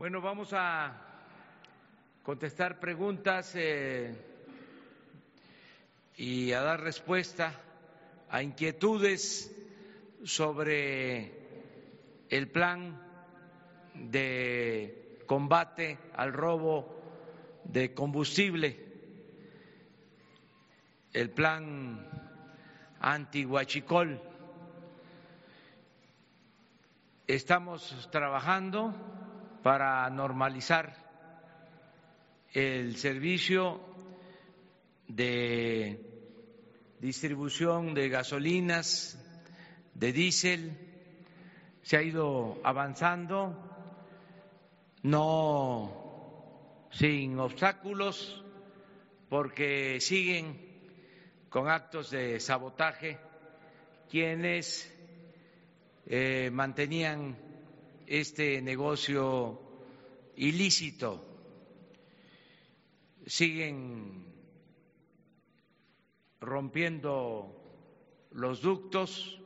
Bueno, vamos a contestar preguntas eh, y a dar respuesta a inquietudes sobre el plan de combate al robo de combustible, el plan anti-huachicol. Estamos trabajando para normalizar el servicio de distribución de gasolinas, de diésel, se ha ido avanzando, no sin obstáculos, porque siguen con actos de sabotaje quienes eh, mantenían este negocio ilícito. Siguen rompiendo los ductos.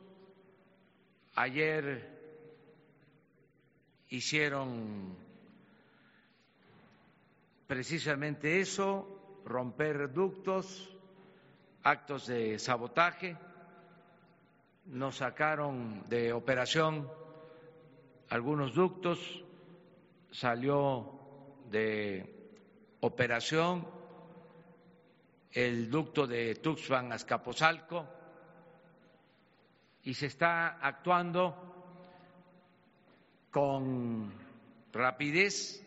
Ayer hicieron precisamente eso, romper ductos, actos de sabotaje, nos sacaron de operación algunos ductos, salió de operación el ducto de Tuxpan a Escaposalco y se está actuando con rapidez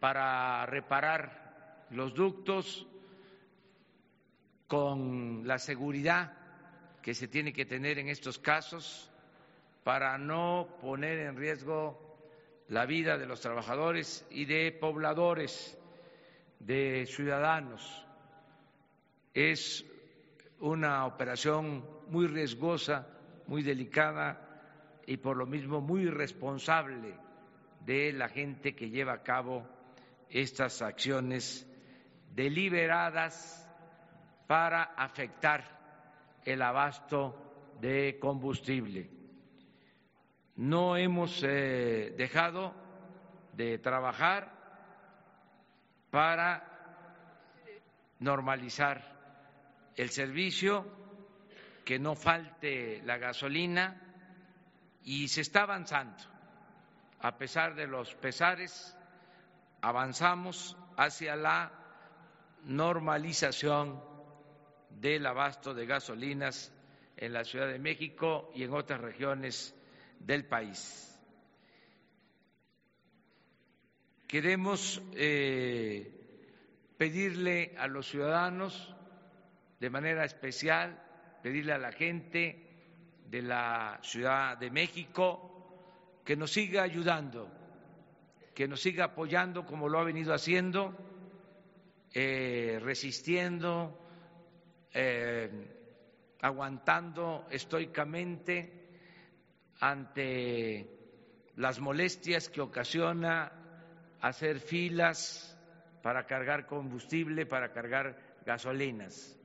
para reparar los ductos con la seguridad que se tiene que tener en estos casos para no poner en riesgo la vida de los trabajadores y de pobladores, de ciudadanos. Es una operación muy riesgosa, muy delicada y por lo mismo muy responsable de la gente que lleva a cabo estas acciones deliberadas para afectar el abasto de combustible no hemos eh, dejado de trabajar para normalizar el servicio, que no falte la gasolina y se está avanzando. A pesar de los pesares, avanzamos hacia la normalización del abasto de gasolinas en la Ciudad de México y en otras regiones del país. Queremos eh, pedirle a los ciudadanos, de manera especial, pedirle a la gente de la Ciudad de México que nos siga ayudando, que nos siga apoyando como lo ha venido haciendo, eh, resistiendo, eh, aguantando estoicamente ante las molestias que ocasiona hacer filas para cargar combustible, para cargar gasolinas.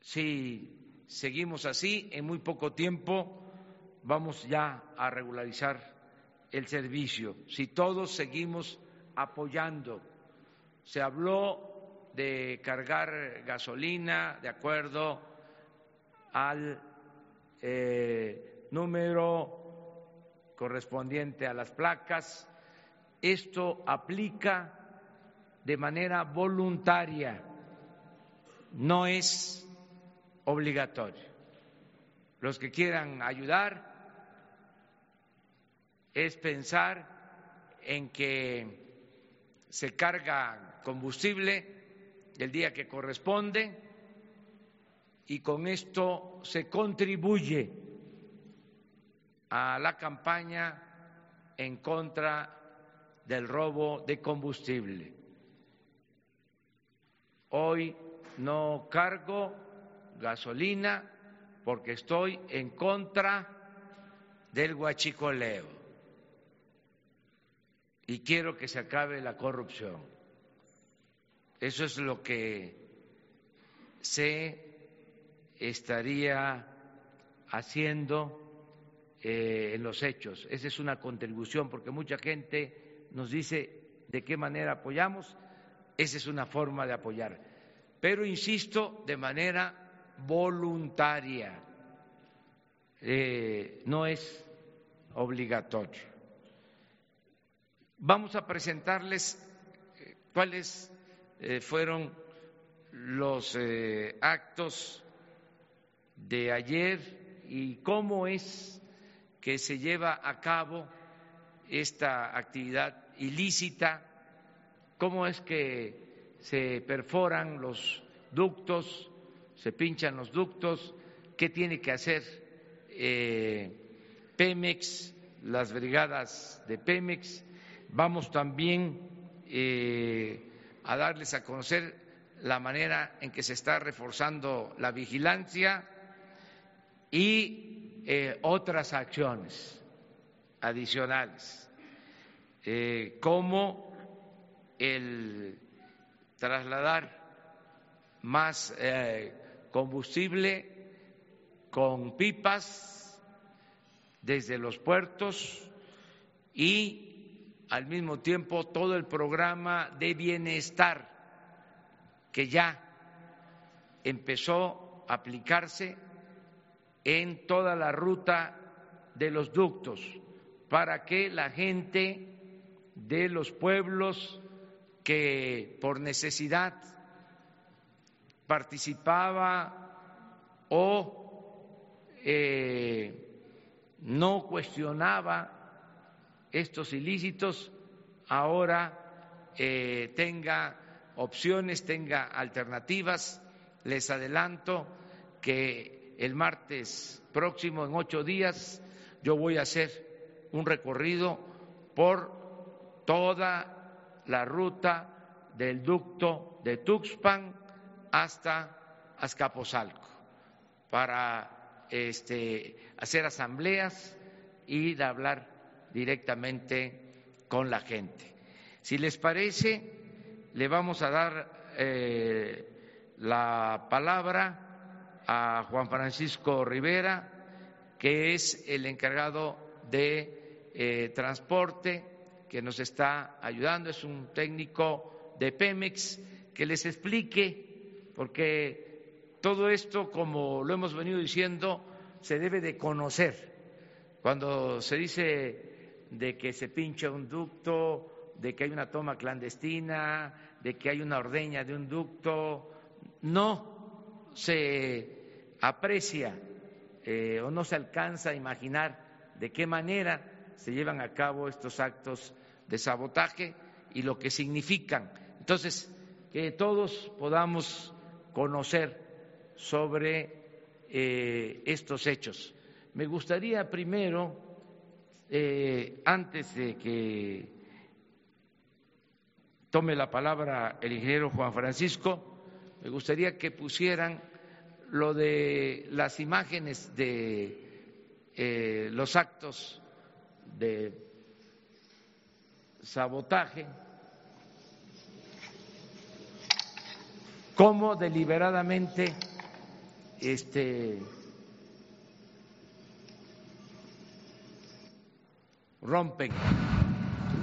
Si seguimos así, en muy poco tiempo vamos ya a regularizar el servicio. Si todos seguimos apoyando, se habló de cargar gasolina de acuerdo al eh, número correspondiente a las placas. Esto aplica de manera voluntaria, no es obligatorio. Los que quieran ayudar es pensar en que se carga combustible el día que corresponde y con esto se contribuye a la campaña en contra del robo de combustible. Hoy no cargo gasolina porque estoy en contra del huachicoleo y quiero que se acabe la corrupción. Eso es lo que se estaría haciendo eh, en los hechos. Esa es una contribución porque mucha gente nos dice de qué manera apoyamos, esa es una forma de apoyar. Pero, insisto, de manera voluntaria, eh, no es obligatorio. Vamos a presentarles eh, cuáles fueron los actos de ayer y cómo es que se lleva a cabo esta actividad ilícita, cómo es que se perforan los ductos, se pinchan los ductos, qué tiene que hacer eh, Pemex, las brigadas de Pemex. Vamos también eh, a darles a conocer la manera en que se está reforzando la vigilancia y eh, otras acciones adicionales, eh, como el trasladar más eh, combustible con pipas desde los puertos y al mismo tiempo todo el programa de bienestar que ya empezó a aplicarse en toda la ruta de los ductos para que la gente de los pueblos que por necesidad participaba o eh, no cuestionaba estos ilícitos, ahora eh, tenga opciones, tenga alternativas. Les adelanto que el martes próximo, en ocho días, yo voy a hacer un recorrido por toda la ruta del ducto de Tuxpan hasta Azcapotzalco para este, hacer asambleas y hablar directamente con la gente. Si les parece, le vamos a dar eh, la palabra a Juan Francisco Rivera, que es el encargado de eh, transporte, que nos está ayudando, es un técnico de Pemex, que les explique, porque todo esto, como lo hemos venido diciendo, se debe de conocer. Cuando se dice de que se pincha un ducto, de que hay una toma clandestina, de que hay una ordeña de un ducto, no se aprecia eh, o no se alcanza a imaginar de qué manera se llevan a cabo estos actos de sabotaje y lo que significan. Entonces, que todos podamos conocer sobre eh, estos hechos. Me gustaría primero, eh, antes de que tome la palabra el ingeniero Juan Francisco, me gustaría que pusieran lo de las imágenes de eh, los actos de sabotaje, cómo deliberadamente este, rompen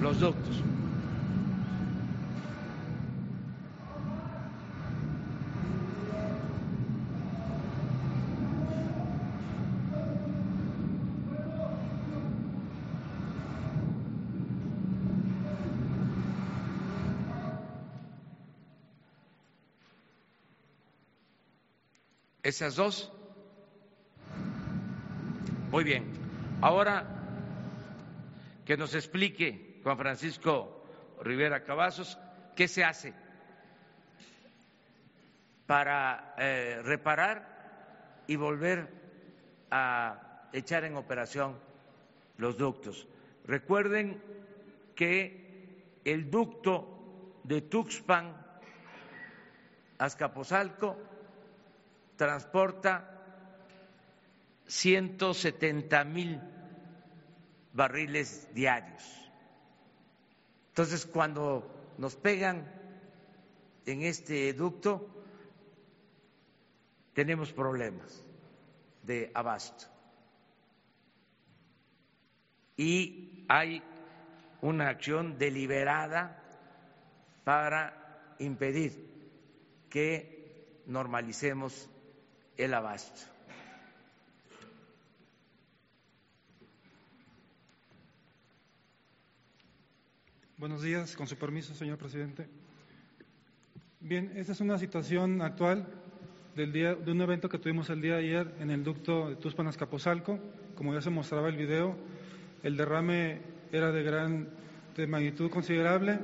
los ductos. Esas dos. Muy bien. Ahora que nos explique Juan Francisco Rivera Cavazos qué se hace para eh, reparar y volver a echar en operación los ductos. Recuerden que el ducto de Tuxpan Azcapotzalco transporta 170 mil barriles diarios. Entonces, cuando nos pegan en este ducto, tenemos problemas de abasto. Y hay una acción deliberada para impedir que normalicemos el abasto. Buenos días, con su permiso, señor presidente. Bien, esta es una situación actual del día, de un evento que tuvimos el día de ayer en el ducto de Tuspan Azcapotzalco. Como ya se mostraba el video, el derrame era de gran de magnitud considerable.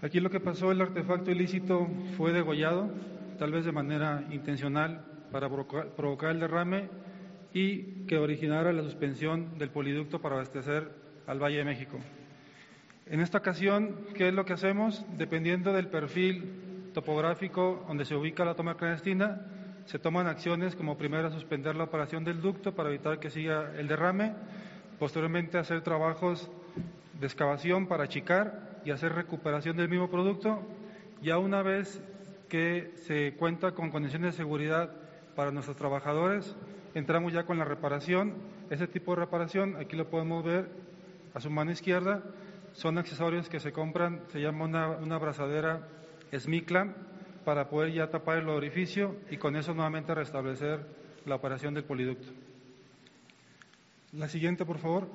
Aquí lo que pasó, el artefacto ilícito fue degollado, tal vez de manera intencional, para provocar el derrame y que originara la suspensión del poliducto para abastecer al Valle de México. En esta ocasión, ¿qué es lo que hacemos? Dependiendo del perfil topográfico donde se ubica la toma clandestina, se toman acciones como primero suspender la operación del ducto para evitar que siga el derrame, posteriormente hacer trabajos de excavación para achicar y hacer recuperación del mismo producto. Ya una vez que se cuenta con condiciones de seguridad para nuestros trabajadores, entramos ya con la reparación. Ese tipo de reparación, aquí lo podemos ver a su mano izquierda, son accesorios que se compran, se llama una, una abrazadera Smiclam para poder ya tapar el orificio y con eso nuevamente restablecer la operación del poliducto. La siguiente, por favor.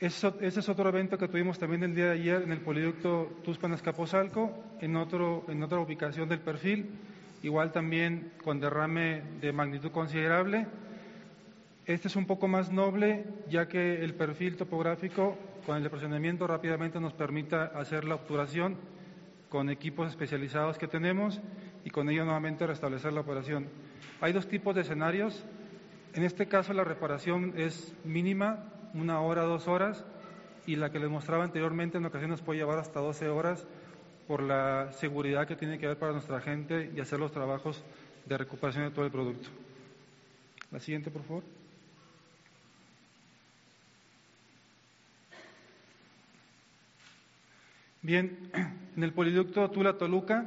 Ese es otro evento que tuvimos también el día de ayer en el poliducto Tuspan-Escaposalco, en, otro, en otra ubicación del perfil, igual también con derrame de magnitud considerable. Este es un poco más noble, ya que el perfil topográfico con el depresionamiento rápidamente nos permita hacer la obturación con equipos especializados que tenemos y con ello nuevamente restablecer la operación. Hay dos tipos de escenarios. En este caso la reparación es mínima, una hora, dos horas, y la que les mostraba anteriormente en ocasiones puede llevar hasta 12 horas por la seguridad que tiene que haber para nuestra gente y hacer los trabajos de recuperación de todo el producto. La siguiente, por favor. Bien, en el poliducto Tula-Toluca,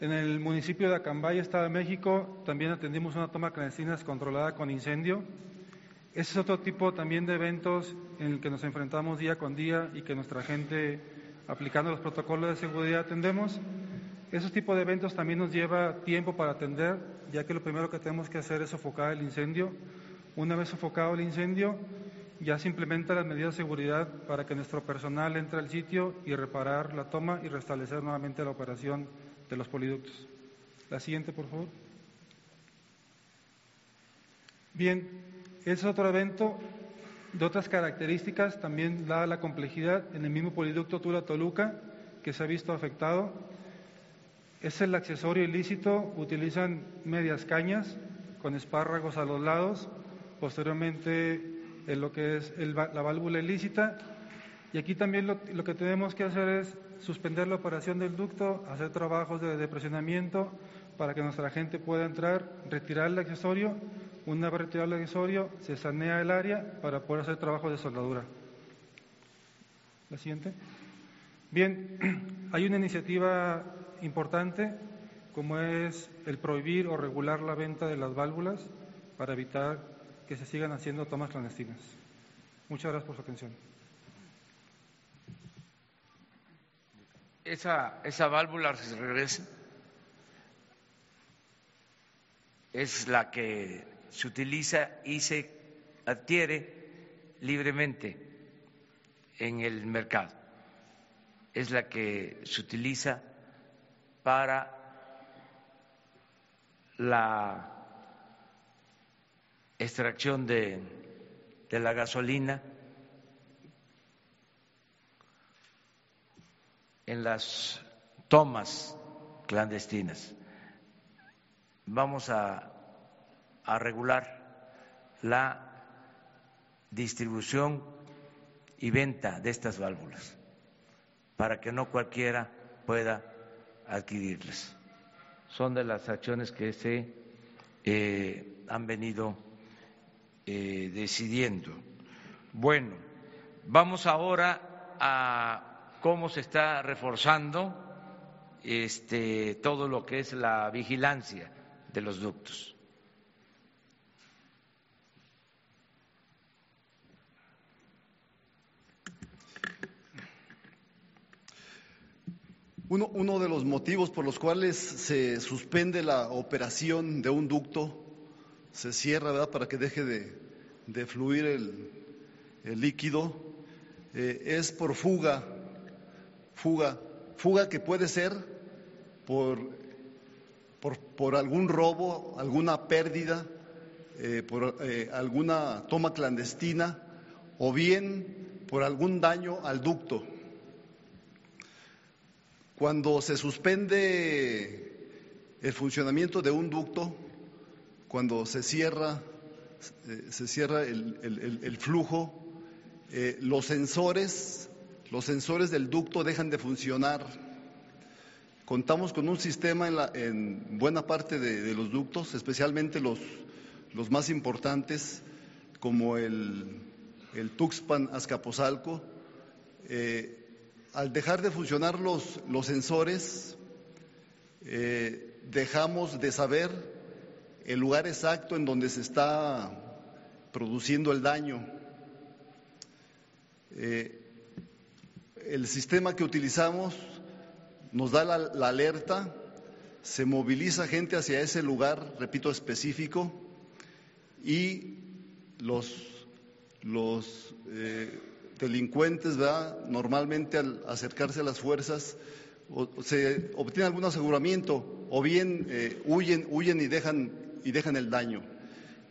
en el municipio de Acambay, Estado de México, también atendimos una toma clandestina controlada con incendio. Ese es otro tipo también de eventos en el que nos enfrentamos día con día y que nuestra gente, aplicando los protocolos de seguridad, atendemos. Esos tipos de eventos también nos lleva tiempo para atender, ya que lo primero que tenemos que hacer es sofocar el incendio. Una vez sofocado el incendio, ya se implementan las medidas de seguridad para que nuestro personal entre al sitio y reparar la toma y restablecer nuevamente la operación de los poliductos. La siguiente, por favor. Bien, es otro evento de otras características, también dada la complejidad en el mismo poliducto Tula-Toluca que se ha visto afectado. Es el accesorio ilícito, utilizan medias cañas con espárragos a los lados, posteriormente en lo que es la válvula ilícita. Y aquí también lo, que tenemos que hacer es suspender la operación del ducto, hacer trabajos de depresionamiento para que nuestra gente pueda entrar, retirar el accesorio. Una vez retirado el se sanea el área para poder hacer trabajos de soldadura. La siguiente. Bien, hay una iniciativa importante como es el prohibir o regular la venta de las válvulas para evitar que se sigan haciendo tomas clandestinas. Muchas gracias por su atención. Esa, esa válvula se regresa es la que se utiliza y se adquiere libremente en el mercado. Es la que se utiliza para la extracción de, de la gasolina en las tomas clandestinas. Vamos a, a regular la distribución y venta de estas válvulas para que no cualquiera pueda adquirirlas. Son de las acciones que se eh, han venido eh, decidiendo. Bueno, vamos ahora a cómo se está reforzando este, todo lo que es la vigilancia de los ductos. Uno, de los motivos por los cuales se suspende la operación de un ducto, se cierra, ¿verdad?, para que deje de, fluir el, líquido, eh, es por fuga, fuga, fuga que puede ser por, por, por algún robo, alguna pérdida, eh, por eh, alguna toma clandestina o bien por algún daño al ducto. Cuando se suspende el funcionamiento de un ducto, cuando se cierra, eh, se cierra el, flujo, eh, los sensores, los sensores del ducto dejan de funcionar. Contamos con un sistema en, buena parte de, los ductos, especialmente los, los más importantes, como el, el Tuxpan Azcapotzalco. Eh, al dejar de funcionar los, los sensores, eh, dejamos de saber el lugar exacto en donde se está produciendo el daño. Eh, el sistema que utilizamos nos da la, alerta, se moviliza gente hacia ese lugar, repito, específico, y los, los eh, delincuentes, ¿verdad? Normalmente al acercarse a las fuerzas o, se obtiene algún aseguramiento o bien eh, huyen, huyen y dejan, y dejan el daño.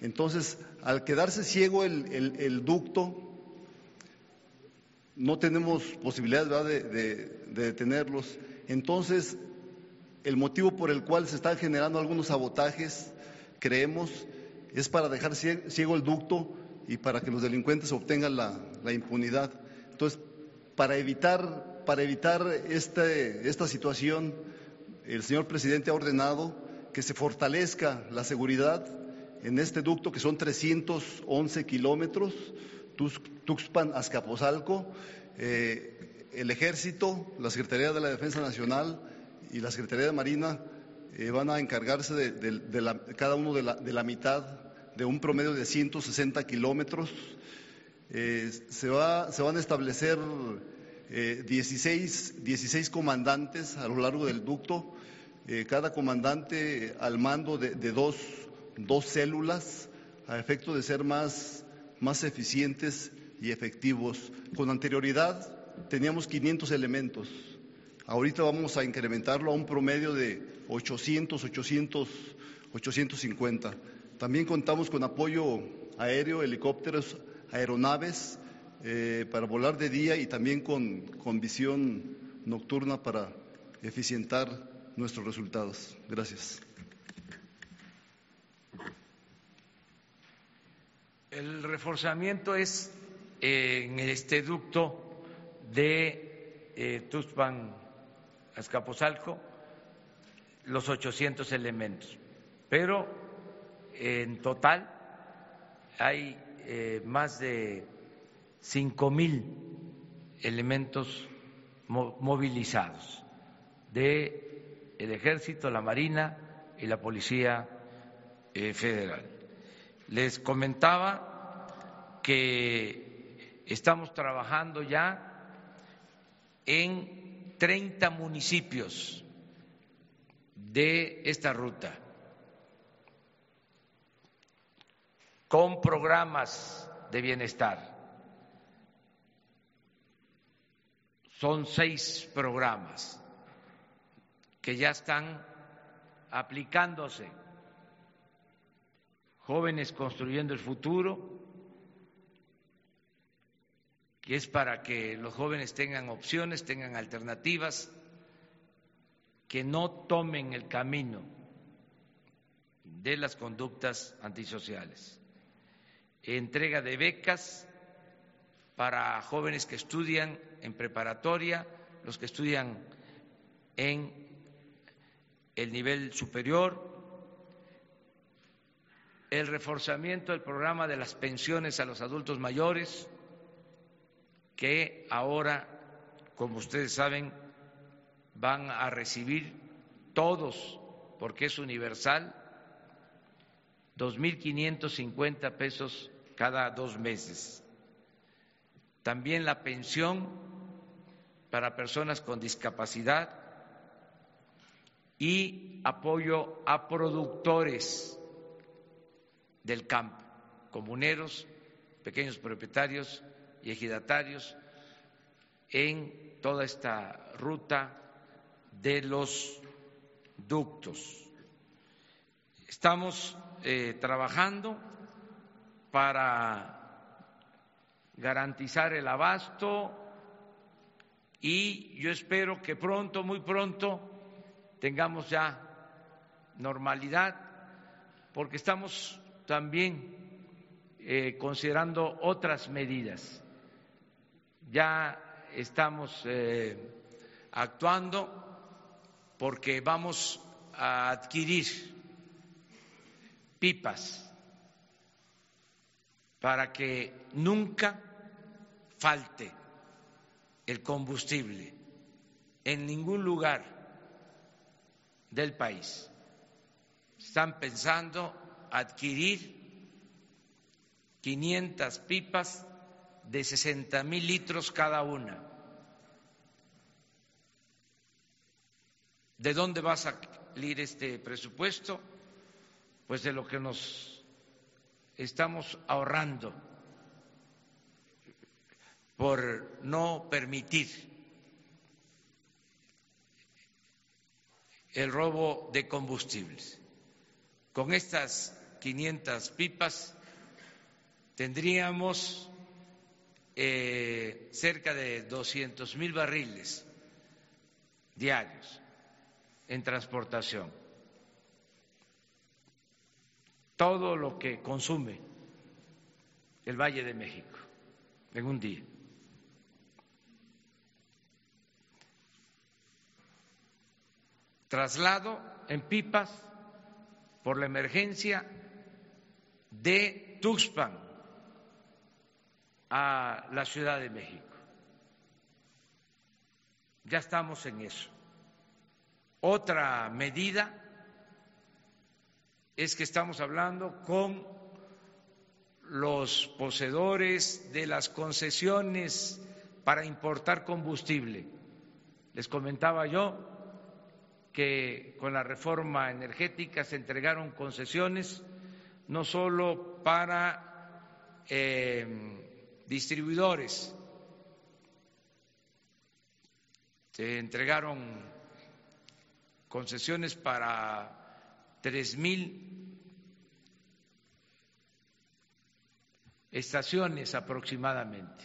Entonces, al quedarse ciego el, el, ducto, no tenemos posibilidad ¿verdad? De, de, de, detenerlos. Entonces, el motivo por el cual se están generando algunos sabotajes, creemos, es para dejar ciego el ducto y para que los delincuentes obtengan la, la impunidad. Entonces, para evitar, para evitar este, esta situación, el señor presidente ha ordenado que se fortalezca la seguridad en este ducto, que son 311 kilómetros, Tuxpan Azcapotzalco, eh, el Ejército, la Secretaría de la Defensa Nacional y la Secretaría de Marina eh, van a encargarse de, de, de la, cada uno de la, de la mitad de un promedio de 160 kilómetros. Eh, se, va, se, van a establecer eh, 16, 16, comandantes a lo largo del ducto, eh, cada comandante al mando de, de dos, dos, células, a efecto de ser más, más eficientes y efectivos. Con anterioridad teníamos 500 elementos. Ahorita vamos a incrementarlo a un promedio de 800, 800, 850. También contamos con apoyo aéreo, helicópteros, aeronaves eh, para volar de día y también con, con visión nocturna para eficientar nuestros resultados. Gracias. El reforzamiento es eh, en este ducto de eh, Tuxpan Azcapotzalco los 800 elementos, pero en total hay eh, más de cinco mil elementos mo movilizados de el ejército, la marina y la policía eh, federal. Les comentaba que estamos trabajando ya en 30 municipios de esta ruta con programas de bienestar. Son seis programas que ya están aplicándose. Jóvenes construyendo el futuro, que es para que los jóvenes tengan opciones, tengan alternativas, que no tomen el camino de las conductas antisociales entrega de becas para jóvenes que estudian en preparatoria, los que estudian en el nivel superior, el reforzamiento del programa de las pensiones a los adultos mayores, que ahora, como ustedes saben, van a recibir todos, porque es universal, 2.550 pesos cada dos meses. También la pensión para personas con discapacidad y apoyo a productores del campo, comuneros, pequeños propietarios y ejidatarios en toda esta ruta de los ductos. Estamos eh, trabajando para garantizar el abasto y yo espero que pronto, muy pronto, tengamos ya normalidad, porque estamos también eh, considerando otras medidas. Ya estamos eh, actuando porque vamos a adquirir pipas para que nunca falte el combustible en ningún lugar del país. Están pensando adquirir 500 pipas de 60 mil litros cada una. ¿De dónde va a salir este presupuesto? Pues de lo que nos estamos ahorrando por no permitir el robo de combustibles. Con estas 500 pipas tendríamos eh, cerca de 200 mil barriles diarios en transportación. Todo lo que consume el Valle de México en un día. Traslado en pipas por la emergencia de Tuxpan a la Ciudad de México. Ya estamos en eso. Otra medida es que estamos hablando con los poseedores de las concesiones para importar combustible. Les comentaba yo que con la reforma energética se entregaron concesiones no solo para eh, distribuidores, se entregaron concesiones para tres mil estaciones aproximadamente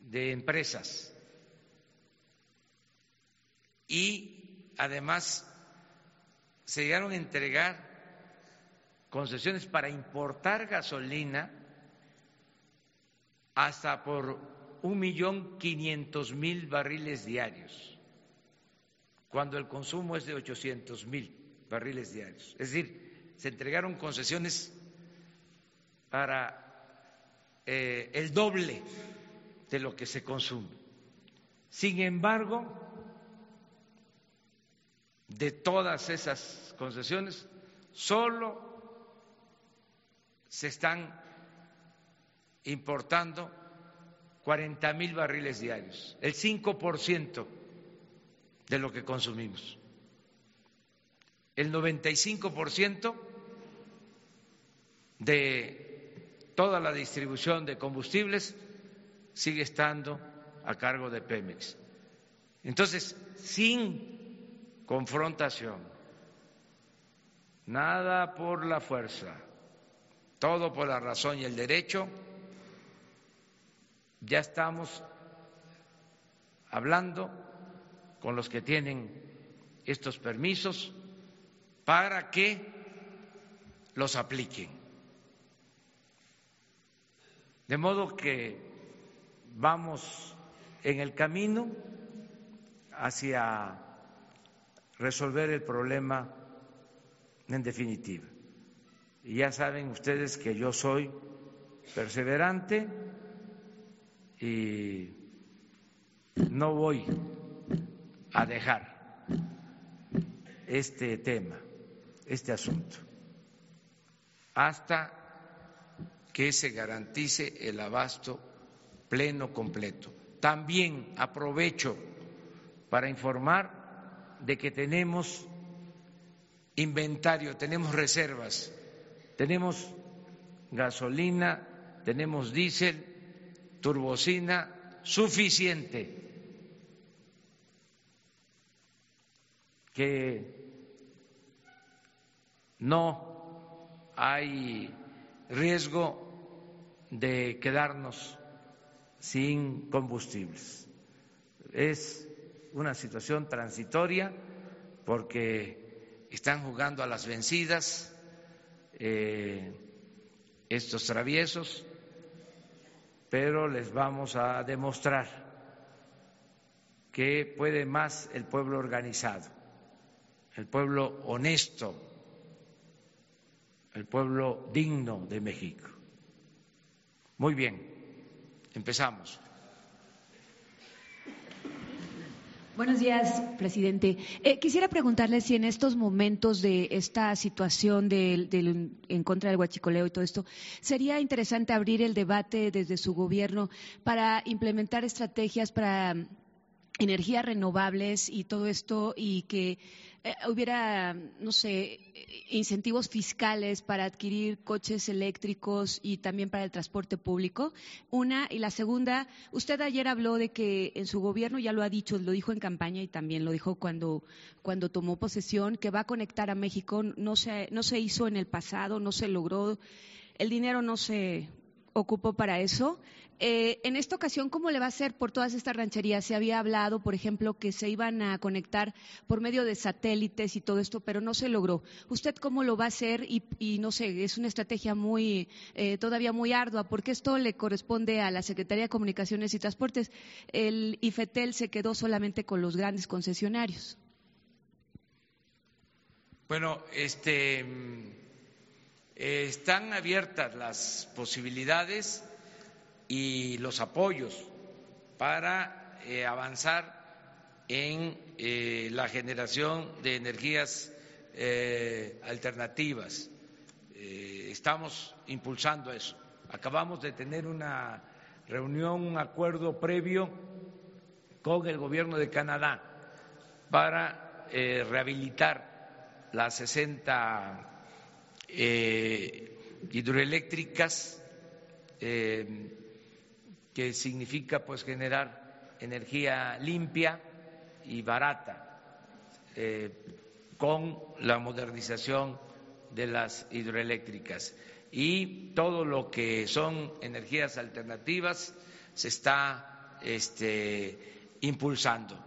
de empresas. Y además se llegaron a entregar concesiones para importar gasolina hasta por un millón quinientos mil barriles diarios cuando el consumo es de 800 mil barriles diarios. Es decir, se entregaron concesiones para eh, el doble de lo que se consume. Sin embargo, de todas esas concesiones, solo se están importando 40 mil barriles diarios, el 5 por ciento de lo que consumimos. El 95% de toda la distribución de combustibles sigue estando a cargo de Pemex. Entonces, sin confrontación, nada por la fuerza, todo por la razón y el derecho, ya estamos hablando con los que tienen estos permisos para que los apliquen. De modo que vamos en el camino hacia resolver el problema en definitiva. Y ya saben ustedes que yo soy perseverante y no voy a dejar este tema, este asunto, hasta que se garantice el abasto pleno, completo. También aprovecho para informar de que tenemos inventario, tenemos reservas, tenemos gasolina, tenemos diésel, turbocina suficiente que no hay riesgo de quedarnos sin combustibles. Es una situación transitoria porque están jugando a las vencidas eh, estos traviesos, pero les vamos a demostrar que puede más el pueblo organizado el pueblo honesto, el pueblo digno de México. Muy bien, empezamos. Buenos días, presidente. Eh, quisiera preguntarle si en estos momentos de esta situación en contra del huachicoleo y todo esto, sería interesante abrir el debate desde su gobierno para implementar estrategias para energías renovables y todo esto y que hubiera, no sé, incentivos fiscales para adquirir coches eléctricos y también para el transporte público. Una. Y la segunda, usted ayer habló de que en su gobierno, ya lo ha dicho, lo dijo en campaña y también lo dijo cuando, cuando tomó posesión, que va a conectar a México. No se, no se hizo en el pasado, no se logró. El dinero no se ocupó para eso. Eh, en esta ocasión, ¿cómo le va a hacer por todas estas rancherías? Se había hablado, por ejemplo, que se iban a conectar por medio de satélites y todo esto, pero no se logró. ¿Usted cómo lo va a hacer? Y, no sé, es una estrategia muy, eh, todavía muy ardua, porque esto le corresponde a la Secretaría de Comunicaciones y Transportes. El IFETEL se quedó solamente con los grandes concesionarios. Bueno, este, están abiertas las posibilidades y los apoyos para eh, avanzar en eh, la generación de energías eh, alternativas. estamos impulsando eso. Acabamos de tener una reunión, un acuerdo previo con el gobierno de Canadá para rehabilitar las 60 hidroeléctricas que significa pues generar energía limpia y barata eh, con la modernización de las hidroeléctricas y todo lo que son energías alternativas se está este, impulsando.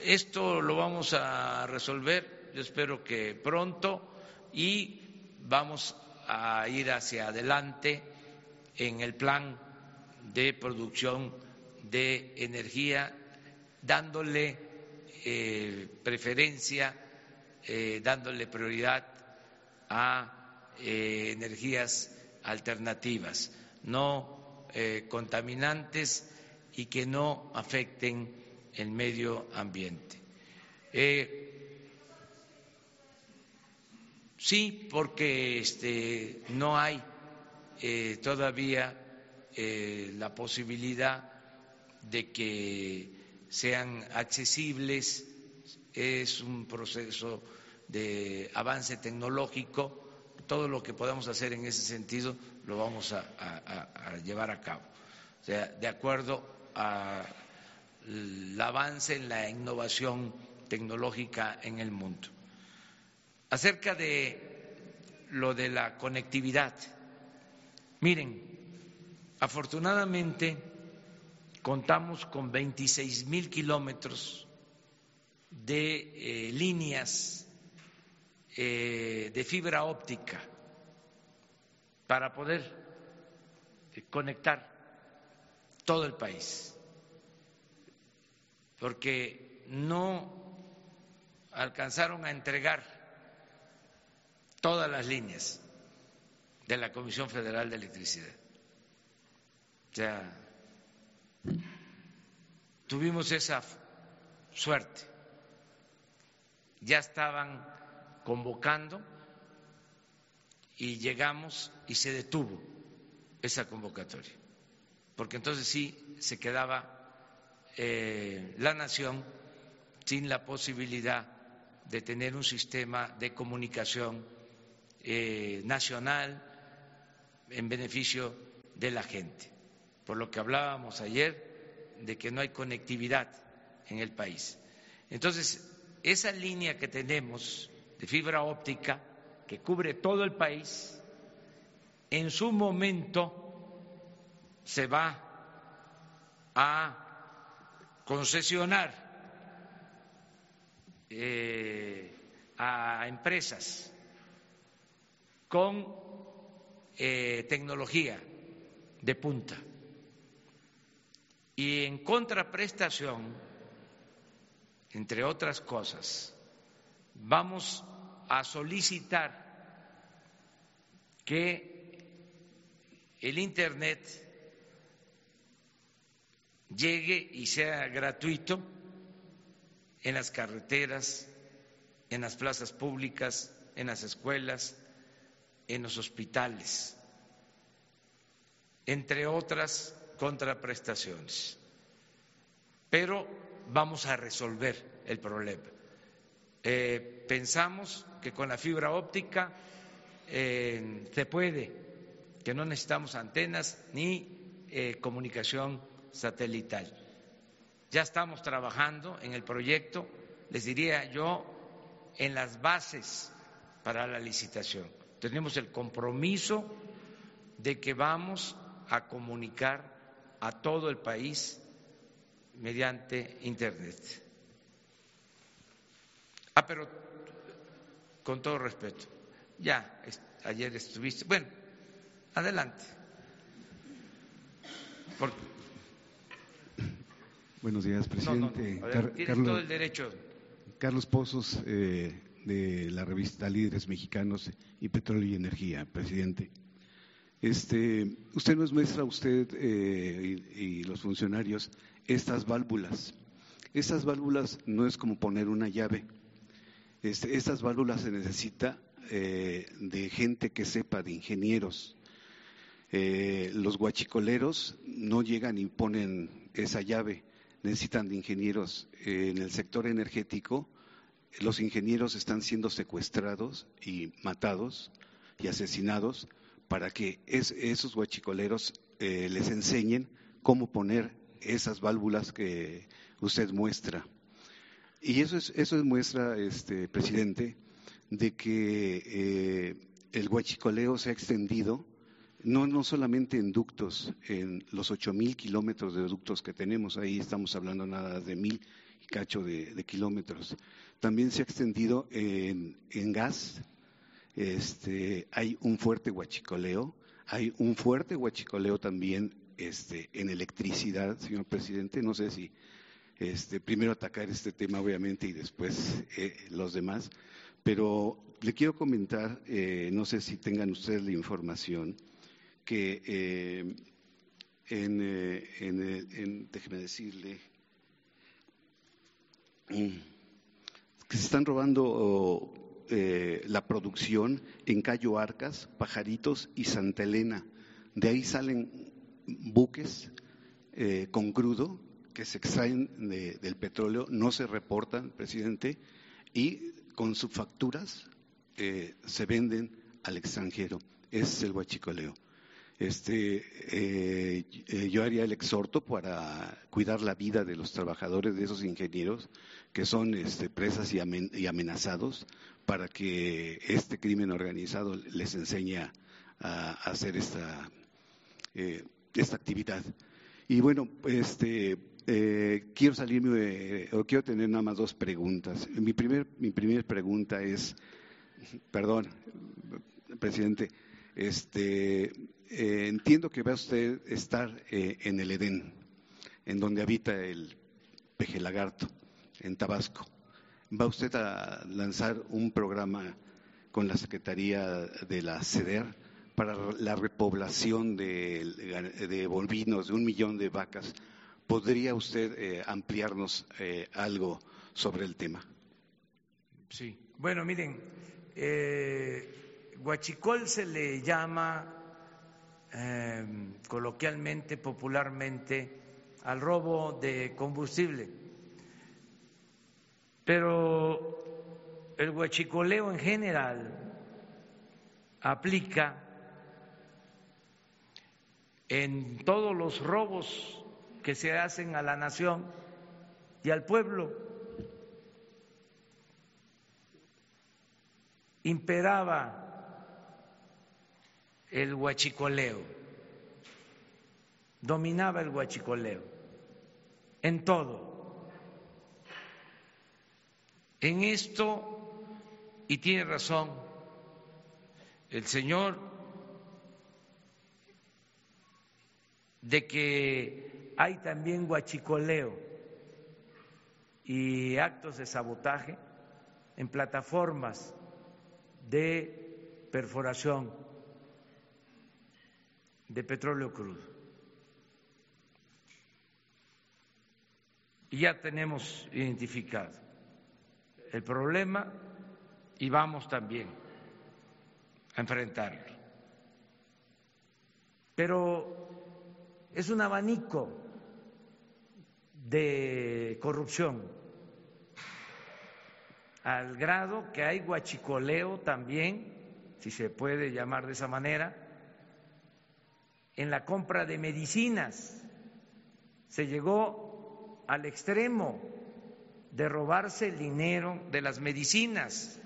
Esto lo vamos a resolver, yo espero que pronto, y vamos a ir hacia adelante en el plan de producción de energía, dándole eh, preferencia, eh, dándole prioridad a eh, energías alternativas, no contaminantes y que no afecten el medio ambiente. Sí, porque este, no hay todavía eh, la posibilidad de que sean accesibles, es un proceso de avance tecnológico, todo lo que podamos hacer en ese sentido lo vamos a, llevar a cabo, o sea, de acuerdo al avance en la innovación tecnológica en el mundo. Acerca de lo de la conectividad, miren, Afortunadamente, contamos con 26 mil kilómetros de eh, líneas eh, de fibra óptica para poder eh, conectar todo el país, porque no alcanzaron a entregar todas las líneas de la Comisión Federal de Electricidad sea, tuvimos esa suerte. Ya estaban convocando y llegamos y se detuvo esa convocatoria, porque entonces sí se quedaba eh, la nación sin la posibilidad de tener un sistema de comunicación eh, nacional en beneficio de la gente, por lo que hablábamos ayer de que no hay conectividad en el país. Entonces, esa línea que tenemos de fibra óptica, que cubre todo el país, en su momento se va a concesionar eh, a empresas con eh, tecnología de punta. Y en contraprestación, entre otras cosas, vamos a solicitar que el Internet llegue y sea gratuito en las carreteras, en las plazas públicas, en las escuelas, en los hospitales, entre otras contraprestaciones. Pero vamos a resolver el problema. Eh, pensamos que con la fibra óptica eh, se puede, que no necesitamos antenas ni eh, comunicación satelital. Ya estamos trabajando en el proyecto, les diría yo, en las bases para la licitación. Tenemos el compromiso de que vamos a comunicar a todo el país mediante Internet. Ah, pero con todo respeto, ya ayer estuviste. Bueno, adelante. Buenos días, presidente. Carlos, todo el derecho. Carlos Pozos, eh, de la revista Líderes Mexicanos y Petróleo y Energía, presidente. Este, usted nos muestra, usted eh, y, los funcionarios, estas válvulas. Estas válvulas no es como poner una llave. Este, estas válvulas se necesita eh, de gente que sepa, de ingenieros. los guachicoleros no llegan y ponen esa llave necesitan de ingenieros. Eh, en el sector energético, los ingenieros están siendo secuestrados y matados y asesinados para que esos guachicoleros eh, les enseñen cómo poner esas válvulas que usted muestra. Y eso es, eso es muestra, este, presidente, de que eh, el guachicoleo se ha extendido no, no solamente en ductos, en los ocho mil kilómetros de ductos que tenemos, ahí estamos hablando nada de mil cacho de, kilómetros. También se ha extendido en, gas, este, hay un fuerte huachicoleo, hay un fuerte huachicoleo también este, en electricidad, señor presidente. No sé si este, primero atacar este tema, obviamente, y después eh, los demás. Pero le quiero comentar, eh, no sé si tengan ustedes la información, que eh, en, eh, en, déjeme decirle, mm, que se están robando eh, la producción en Cayo Arcas, Pajaritos y Santa Elena. De ahí salen buques con crudo que se extraen del petróleo, no se reportan, presidente, y con sus facturas se venden al extranjero. Ese es el huachicoleo. Este, eh, eh, yo haría el exhorto para cuidar la vida de los trabajadores, de esos ingenieros que son este, presas y, amenazados, para que este crimen organizado les enseñe a, hacer esta, eh, esta actividad. Y bueno, este, quiero salirme, o quiero tener nada más dos preguntas. Mi primer, mi primera pregunta es, perdón, presidente, este, eh, entiendo que va usted estar eh, en el Edén, en donde habita el peje lagarto, en Tabasco. Va usted a lanzar un programa con la Secretaría de la CEDER para la repoblación de, de de un millón de vacas. ¿Podría usted eh, ampliarnos algo sobre el tema? Sí. Bueno, miren, Huachicol se le llama Em, coloquialmente, popularmente, al robo de combustible. Pero el huachicoleo en general aplica en todos los robos que se hacen a la nación y al pueblo. Imperaba el huachicoleo, dominaba el huachicoleo en todo. En esto, y tiene razón el Señor, de que hay también huachicoleo y actos de sabotaje en plataformas de perforación de petróleo crudo. Y ya tenemos identificado el problema y vamos también a enfrentarlo. Pero es un abanico de corrupción, al grado que hay guachicoleo también, si se puede llamar de esa manera, en la compra de medicinas. Se llegó al extremo de robarse el dinero de las medicinas.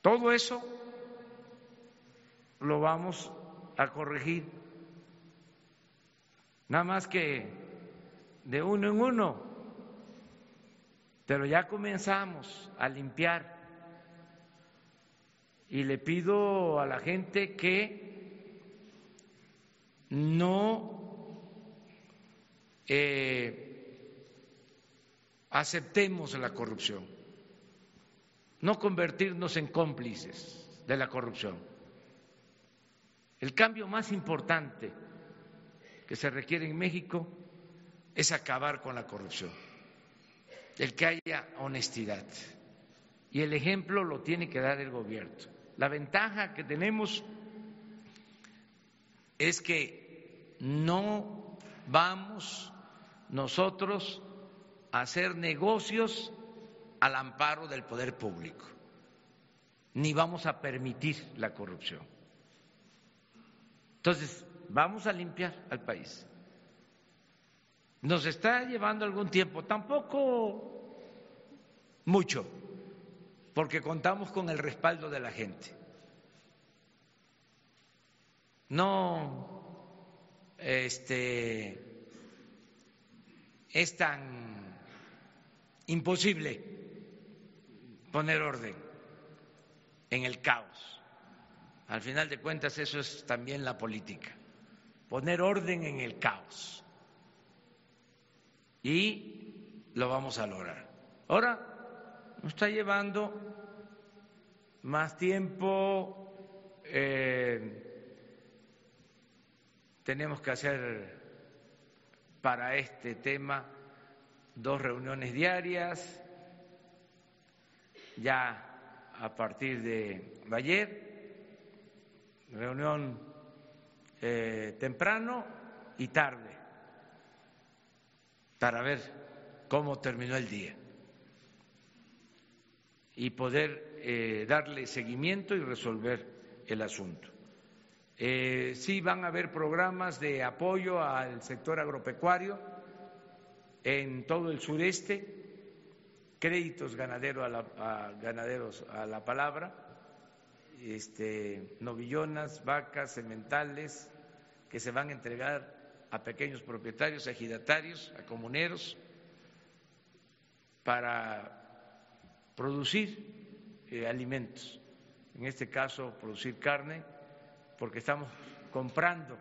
Todo eso lo vamos a corregir. Nada más que de uno en uno. Pero ya comenzamos a limpiar y le pido a la gente que no eh, aceptemos la corrupción, no convertirnos en cómplices de la corrupción. El cambio más importante que se requiere en México es acabar con la corrupción, el que haya honestidad. Y el ejemplo lo tiene que dar el gobierno. La ventaja que tenemos es que no vamos nosotros a hacer negocios al amparo del poder público, ni vamos a permitir la corrupción. Entonces, vamos a limpiar al país. Nos está llevando algún tiempo, tampoco mucho, porque contamos con el respaldo de la gente. No este, es tan imposible poner orden en el caos. Al final de cuentas eso es también la política, poner orden en el caos. Y lo vamos a lograr. Ahora nos está llevando más tiempo, eh, tenemos que hacer para este tema dos reuniones diarias, ya a partir de ayer, reunión eh, temprano y tarde, para ver cómo terminó el día y poder eh, darle seguimiento y resolver el asunto. Eh, sí van a haber programas de apoyo al sector agropecuario en todo el sureste, créditos ganadero a ganaderos a la palabra, este, novillonas, vacas, sementales, que se van a entregar a pequeños propietarios, a ejidatarios, a comuneros, para producir eh, alimentos, en este caso producir carne, porque estamos comprando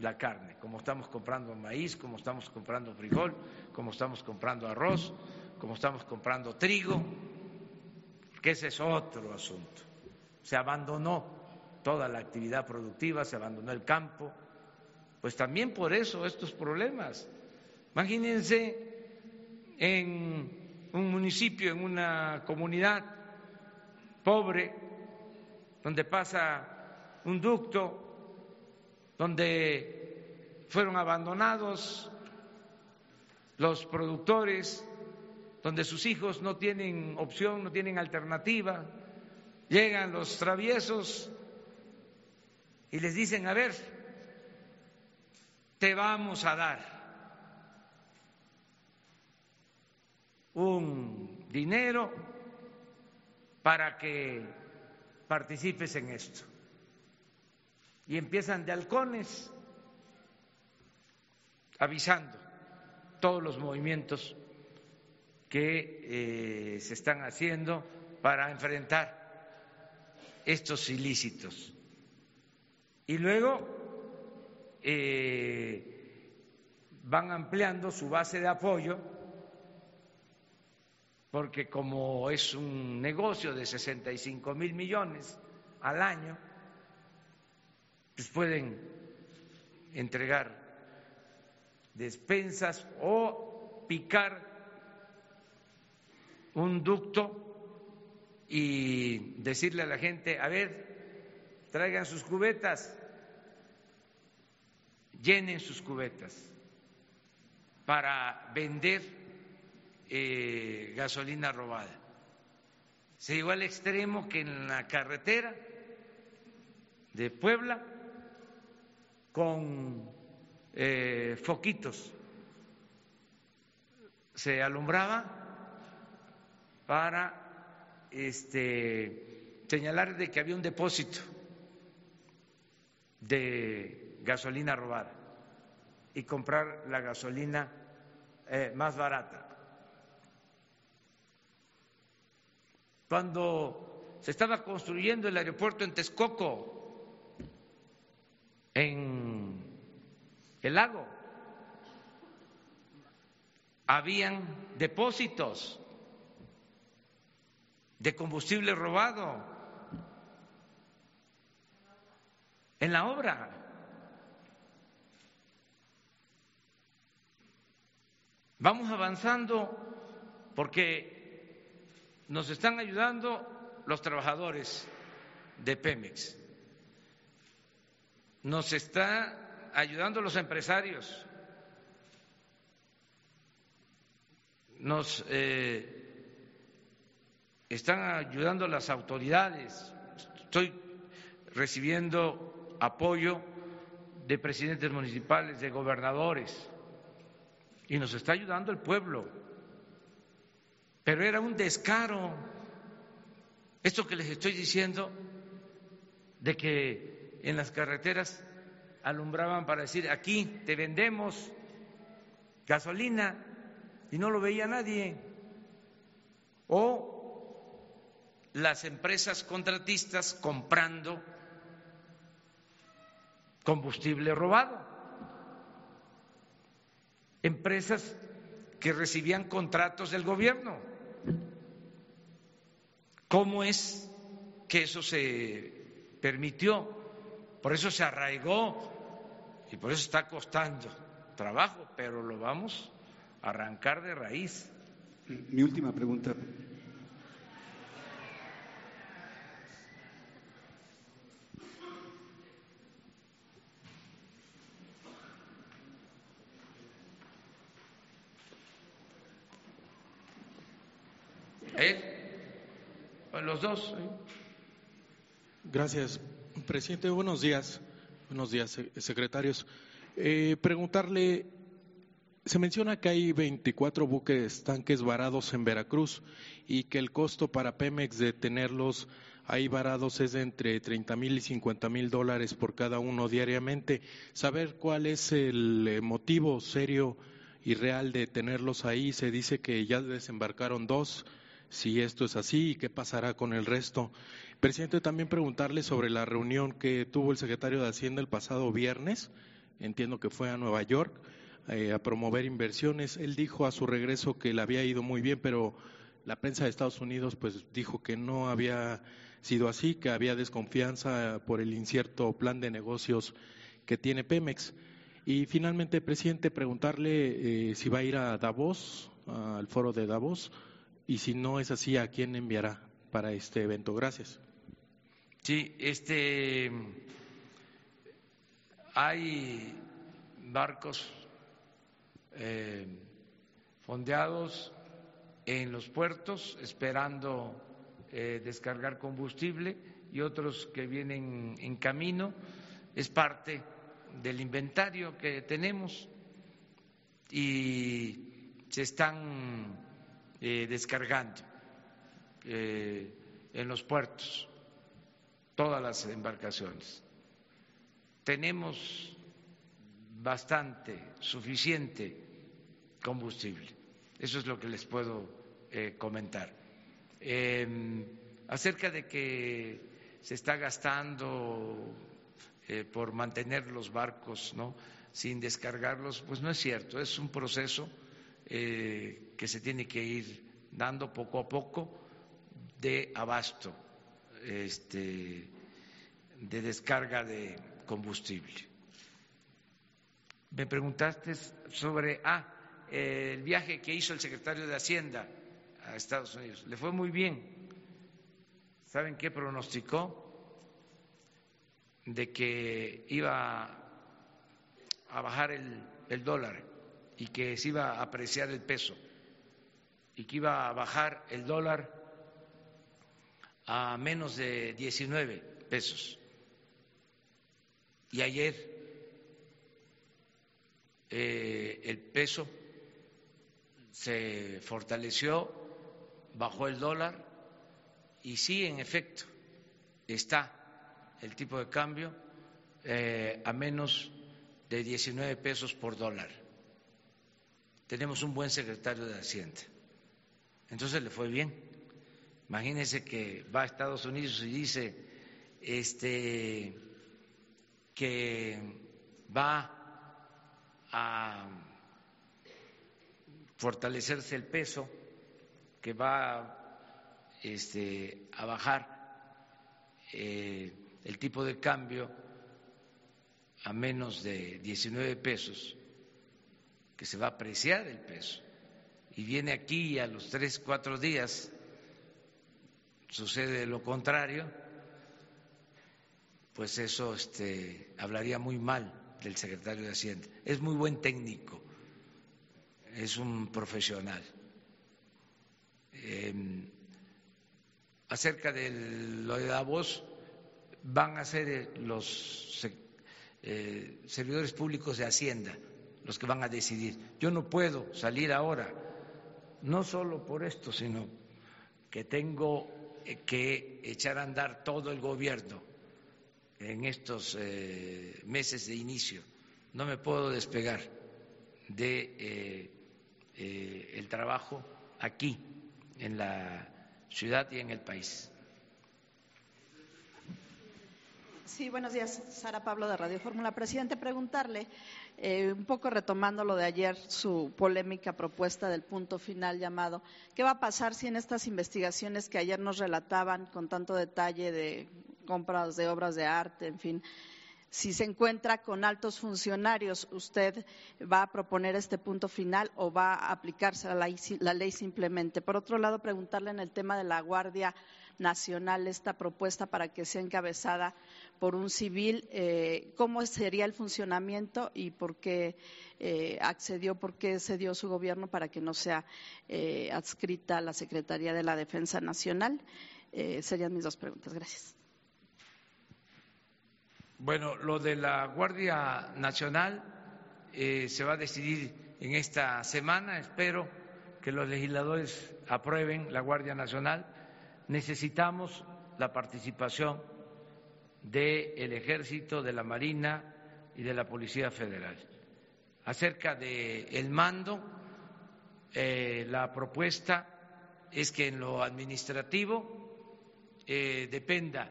la carne, como estamos comprando maíz, como estamos comprando frijol, como estamos comprando arroz, como estamos comprando trigo, que ese es otro asunto. Se abandonó toda la actividad productiva, se abandonó el campo, pues también por eso estos problemas. Imagínense en un municipio, en una comunidad pobre, donde pasa un ducto, donde fueron abandonados los productores donde sus hijos no tienen opción, no tienen alternativa, llegan los traviesos y les dicen, a ver, te vamos a dar un dinero para que participes en esto. Y empiezan de halcones avisando todos los movimientos que eh, se están haciendo para enfrentar estos ilícitos. Y luego eh, van ampliando su base de apoyo, porque como es un negocio de 65 mil millones al año, pues pueden entregar despensas o picar un ducto y decirle a la gente, a ver, traigan sus cubetas, llenen sus cubetas para vender eh, gasolina robada. Se llegó al extremo que en la carretera de Puebla, con eh, foquitos, se alumbraba para este, señalar de que había un depósito de gasolina robada y comprar la gasolina eh, más barata. Cuando se estaba construyendo el aeropuerto en Texcoco, en el lago, habían depósitos de combustible robado en la obra. Vamos avanzando porque nos están ayudando los trabajadores de Pemex, nos está ayudando los empresarios, nos eh, están ayudando las autoridades. Estoy recibiendo apoyo de presidentes municipales, de gobernadores, y nos está ayudando el pueblo. Pero era un descaro esto que les estoy diciendo de que en las carreteras alumbraban para decir, aquí te vendemos gasolina y no lo veía nadie. O las empresas contratistas comprando combustible robado. Empresas que recibían contratos del gobierno. ¿Cómo es que eso se permitió? Por eso se arraigó y por eso está costando trabajo, pero lo vamos a arrancar de raíz. Mi última pregunta, dos. Gracias, presidente. Buenos días. Buenos días, secretarios. Eh, preguntarle, se menciona que hay 24 buques tanques varados en Veracruz y que el costo para Pemex de tenerlos ahí varados es de entre 30 mil y 50 mil dólares por cada uno diariamente. Saber cuál es el eh, motivo serio y real de tenerlos ahí. Se dice que ya desembarcaron dos si esto es así y qué pasará con el resto. Presidente, también preguntarle sobre la reunión que tuvo el secretario de Hacienda el pasado viernes, entiendo que fue a Nueva York, eh, a promover inversiones. Él dijo a su regreso que le había ido muy bien, pero la prensa de Estados Unidos pues dijo que no había sido así, que había desconfianza por el incierto plan de negocios que tiene Pemex. Y finalmente, presidente, preguntarle eh, si va a ir a Davos, al foro de Davos, y si no es así, ¿a quién enviará para este evento? Gracias. Sí, este hay barcos eh, fondeados en los puertos esperando eh, descargar combustible y otros que vienen en camino. Es parte del inventario que tenemos y se están eh, descargando eh, en los puertos todas las embarcaciones. Tenemos bastante, suficiente combustible. Eso es lo que les puedo eh, comentar. Em, acerca de que se está gastando por mantener los barcos ¿no? sin descargarlos, pues no es cierto, es un proceso que se tiene que ir dando poco a poco de abasto, este, de descarga de combustible. Me preguntaste sobre, ah, el viaje que hizo el secretario de Hacienda a Estados Unidos. Le fue muy bien. ¿Saben qué pronosticó? De que iba a bajar el, el dólar y que se iba a apreciar el peso y que iba a bajar el dólar a menos de 19 pesos. Y ayer eh, el peso se fortaleció, bajó el dólar y sí, en efecto, está el tipo de cambio eh, a menos de 19 pesos por dólar. Tenemos un buen secretario de Hacienda. Entonces le fue bien. Imagínense que va a Estados Unidos y dice este, que va a fortalecerse el peso, que va este, a bajar eh, el tipo de cambio a menos de 19 pesos, que se va a apreciar el peso, y viene aquí y a los tres, cuatro días sucede lo contrario, pues eso este, hablaría muy mal del secretario de Hacienda. Es muy buen técnico, es un profesional. Em, acerca de lo de Davos, van a ser eh, los eh, servidores públicos de Hacienda los que van a decidir. Yo no puedo salir ahora, no solo por esto, sino que tengo eh, que echar a andar todo el gobierno en estos eh, meses de inicio. No me puedo despegar de eh, el trabajo aquí en la ciudad y en el país. Sí, buenos días. Sara Pablo de Radio Fórmula. Presidente, preguntarle, un poco retomando lo de ayer, su polémica propuesta del punto final llamado, ¿qué va a pasar si en estas investigaciones que ayer nos relataban con tanto detalle de compras de obras de arte, en fin. Si se encuentra con altos funcionarios, ¿usted va a proponer este punto final o va a aplicarse la ley simplemente? Por otro lado, preguntarle en el tema de la Guardia Nacional esta propuesta para que sea encabezada por un civil, eh, ¿cómo sería el funcionamiento y por qué eh, accedió, por qué cedió su gobierno para que no sea eh, adscrita a la Secretaría de la Defensa Nacional? serían mis dos preguntas. Gracias. Bueno, lo de la Guardia Nacional se va a decidir en esta semana. Espero que los legisladores aprueben la Guardia Nacional. Necesitamos la participación del Ejército, de la Marina y de la Policía Federal. Acerca del mando, eh, la propuesta es que en lo administrativo eh, dependa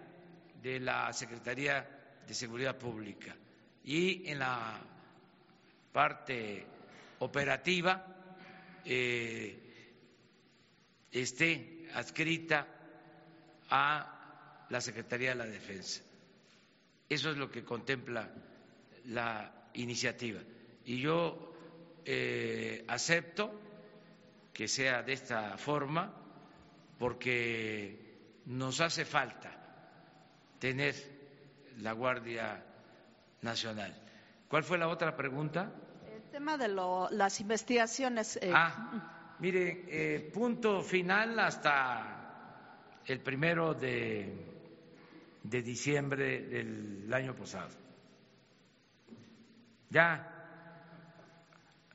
de la Secretaría de Seguridad Pública y en la parte operativa eh, esté adscrita a la Secretaría de la Defensa. Eso es lo que contempla la iniciativa. Y yo eh, acepto que sea de esta forma porque nos hace falta tener la Guardia Nacional. ¿Cuál fue la otra pregunta? El tema de las investigaciones. Eh, ah, mire, eh, punto final hasta el primero de, de diciembre del año pasado. Ya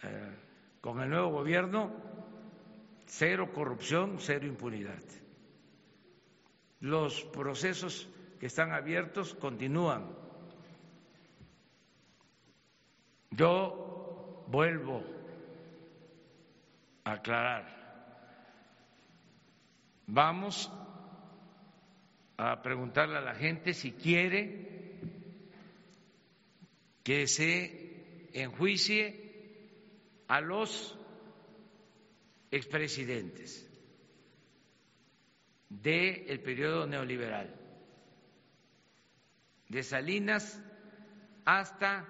eh, con el nuevo gobierno, cero corrupción, cero impunidad. Los procesos que están abiertos continúan. Yo vuelvo a aclarar. Vamos a preguntarle a la gente si quiere que se enjuicie a los expresidentes del periodo neoliberal, de Salinas hasta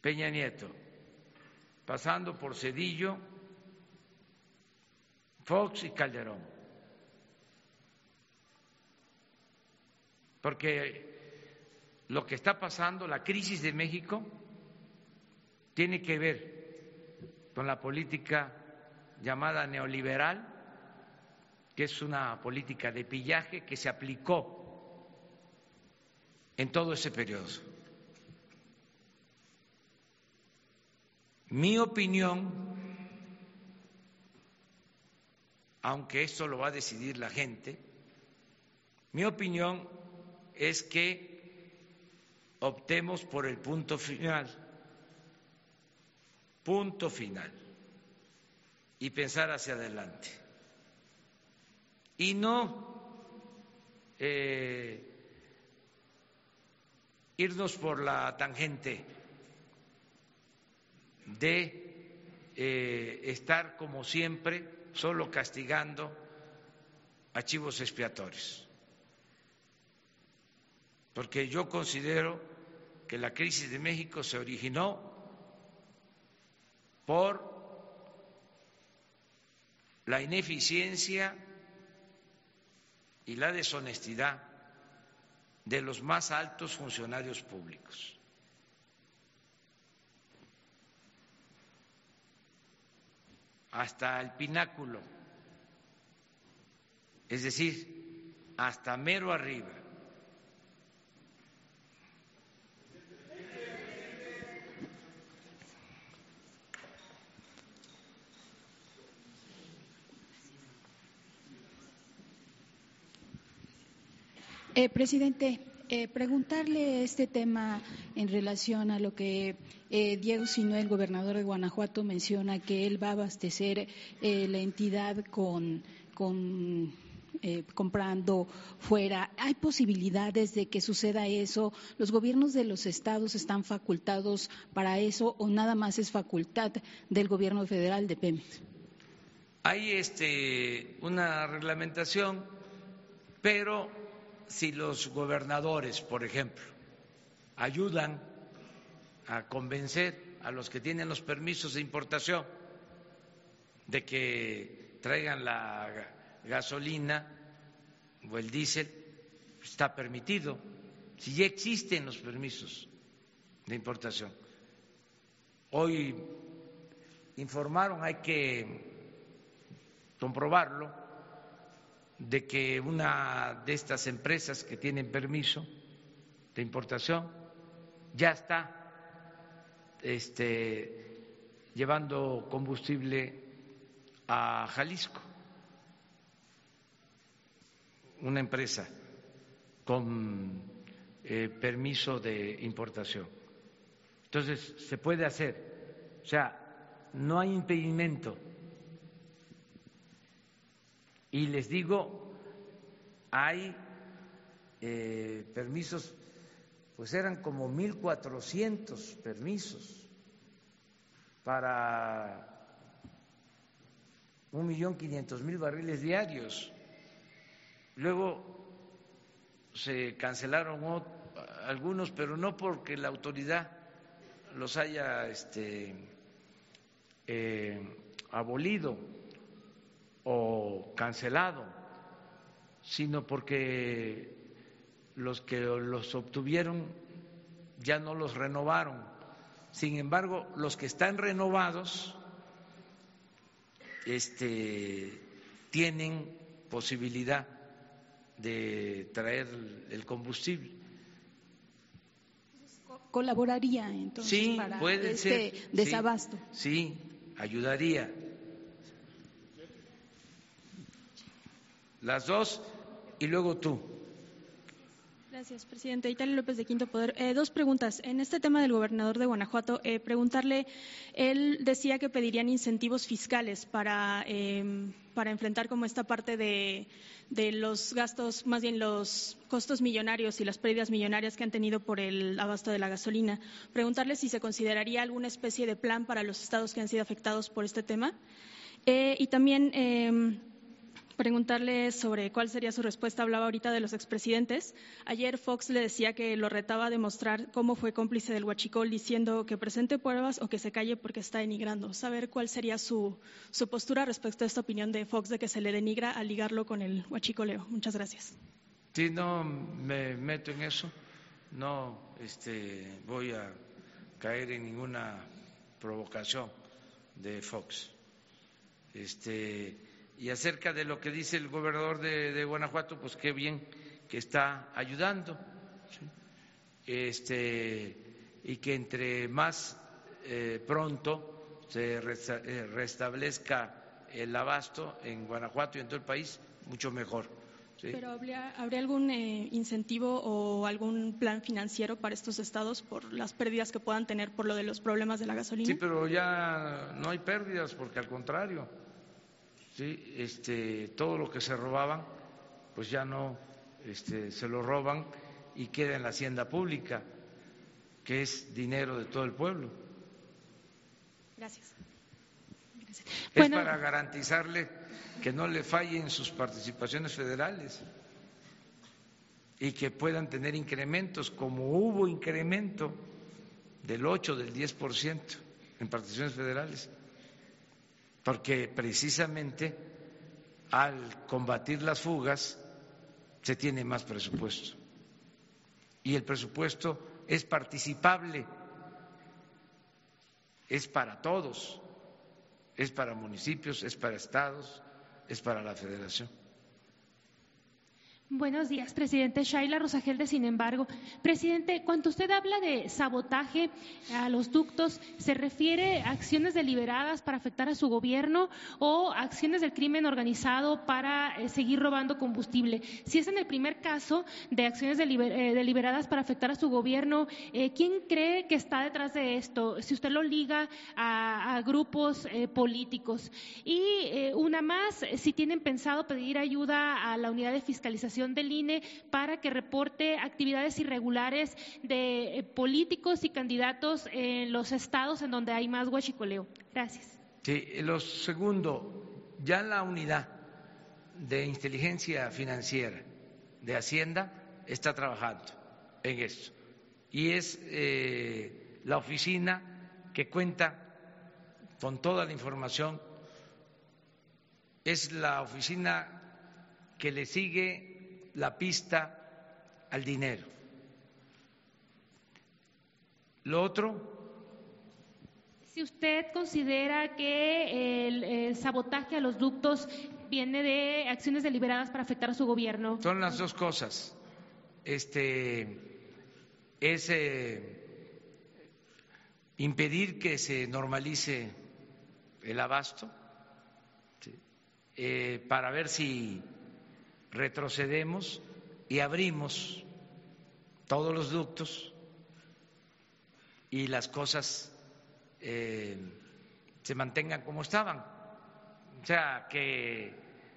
Peña Nieto, pasando por Cedillo, Fox y Calderón. Porque lo que está pasando, la crisis de México, tiene que ver con la política llamada neoliberal, que es una política de pillaje que se aplicó en todo ese periodo. Mi opinión, aunque esto lo va a decidir la gente, mi opinión es que optemos por el punto final, punto final, y pensar hacia adelante. Y no eh, irnos por la tangente de eh, estar como siempre solo castigando archivos expiatorios. Porque yo considero que la crisis de México se originó por la ineficiencia y la deshonestidad de los más altos funcionarios públicos. Hasta el pináculo, es decir, hasta mero arriba. Eh, presidente, eh, preguntarle este tema en relación a lo que eh, Diego Sinue, el gobernador de Guanajuato, menciona que él va a abastecer la entidad con, comprando fuera. ¿Hay posibilidades de que suceda eso? ¿Los gobiernos de los estados están facultados para eso o nada más es facultad del gobierno federal de Pemex? Hay este, una reglamentación, pero si los gobernadores, por ejemplo, ayudan a convencer a los que tienen los permisos de importación de que traigan la gasolina o el diésel, está permitido, si ya existen los permisos de importación. Hoy informaron, hay que comprobarlo, de que una de estas empresas que tienen permiso de importación ya está este, llevando combustible a Jalisco, una empresa con eh, permiso de importación. Entonces, se puede hacer, o sea, no hay impedimento y les digo, hay eh, permisos, pues eran como 1.400 permisos para un millón quinientos mil barriles diarios. Luego se cancelaron algunos, pero no porque la autoridad los haya este, eh, abolido o cancelado, sino porque los que los obtuvieron ya no los renovaron Sin embargo, los que están renovados este, tienen posibilidad de traer el combustible. ¿Colaboraría entonces para este desabasto? sí, ayudaría. Las dos y luego tú. Gracias, presidente. Italia López de Quinto Poder. Eh, dos preguntas. En este tema del gobernador de Guanajuato, eh, preguntarle, él decía que pedirían incentivos fiscales para, em, para enfrentar como esta parte de, de, los gastos, más bien los costos millonarios y las pérdidas millonarias que han tenido por el abasto de la gasolina. Preguntarle si se consideraría alguna especie de plan para los estados que han sido afectados por este tema. Eh, y también em, preguntarle sobre cuál sería su respuesta. Hablaba ahorita de los expresidentes. Ayer Fox le decía que lo retaba a demostrar cómo fue cómplice del huachicol, diciendo que presente pruebas o que se calle porque está denigrando. Saber cuál sería su, su postura respecto a esta opinión de Fox de que se le denigra al ligarlo con el huachicoleo. Muchas gracias. Sí, no me meto en eso. No este, voy a caer en ninguna provocación de Fox. Este, y acerca de lo que dice el gobernador de, Guanajuato, pues qué bien que está ayudando. Este, y que entre más eh, pronto se eh, restablezca el abasto en Guanajuato y en todo el país, mucho mejor. ¿Pero habría, algún eh, incentivo o algún plan financiero para estos estados por las pérdidas que puedan tener por lo de los problemas de la gasolina? Sí, pero ya no hay pérdidas porque al contrario ¿sí? este, todo lo que se robaban, pues ya no este, se lo roban y queda en la hacienda pública, que es dinero de todo el pueblo. Gracias. Es para garantizarle que no le fallen sus participaciones federales y que puedan tener incrementos, como hubo incremento del 8, del 10% en participaciones federales porque precisamente al combatir las fugas se tiene más presupuesto. Y el presupuesto es participable, es para todos, es para municipios, es para estados, es para la federación. Buenos días, presidente. Shaila Rosagelde, sin embargo. Presidente, cuando usted habla de sabotaje a los ductos, ¿se refiere a acciones deliberadas para afectar a su gobierno o acciones del crimen organizado para eh, seguir robando combustible? Si es en el primer caso de acciones eh, deliberadas para afectar a su gobierno, eh, ¿quién cree que está detrás de esto? Si usted lo liga a, grupos políticos. Y una más, si tienen pensado pedir ayuda a la unidad de fiscalización del INE para que reporte actividades irregulares de eh, políticos y candidatos en los estados en donde hay más huachicoleo. Gracias. Sí, lo segundo, ya la unidad de inteligencia financiera de Hacienda está trabajando en esto y es eh, la oficina que cuenta con toda la información, es la oficina que le sigue la pista al dinero. Lo otro. Si usted considera que el, sabotaje a los ductos viene de acciones deliberadas para afectar a su gobierno. Son las dos cosas. Este es eh, impedir que se normalice el abasto eh, para ver si retrocedemos y abrimos todos los ductos y las cosas eh, se mantengan como estaban. O sea, que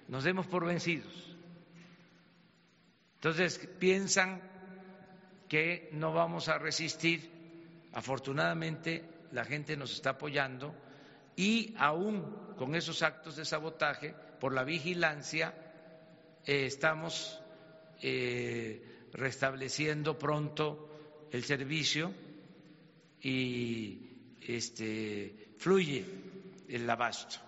nos demos por vencidos. Entonces piensan que no vamos a resistir. Afortunadamente la gente nos está apoyando y aún con esos actos de sabotaje, por la vigilancia, eh, estamos eh, restableciendo pronto el servicio y este, fluye el abasto.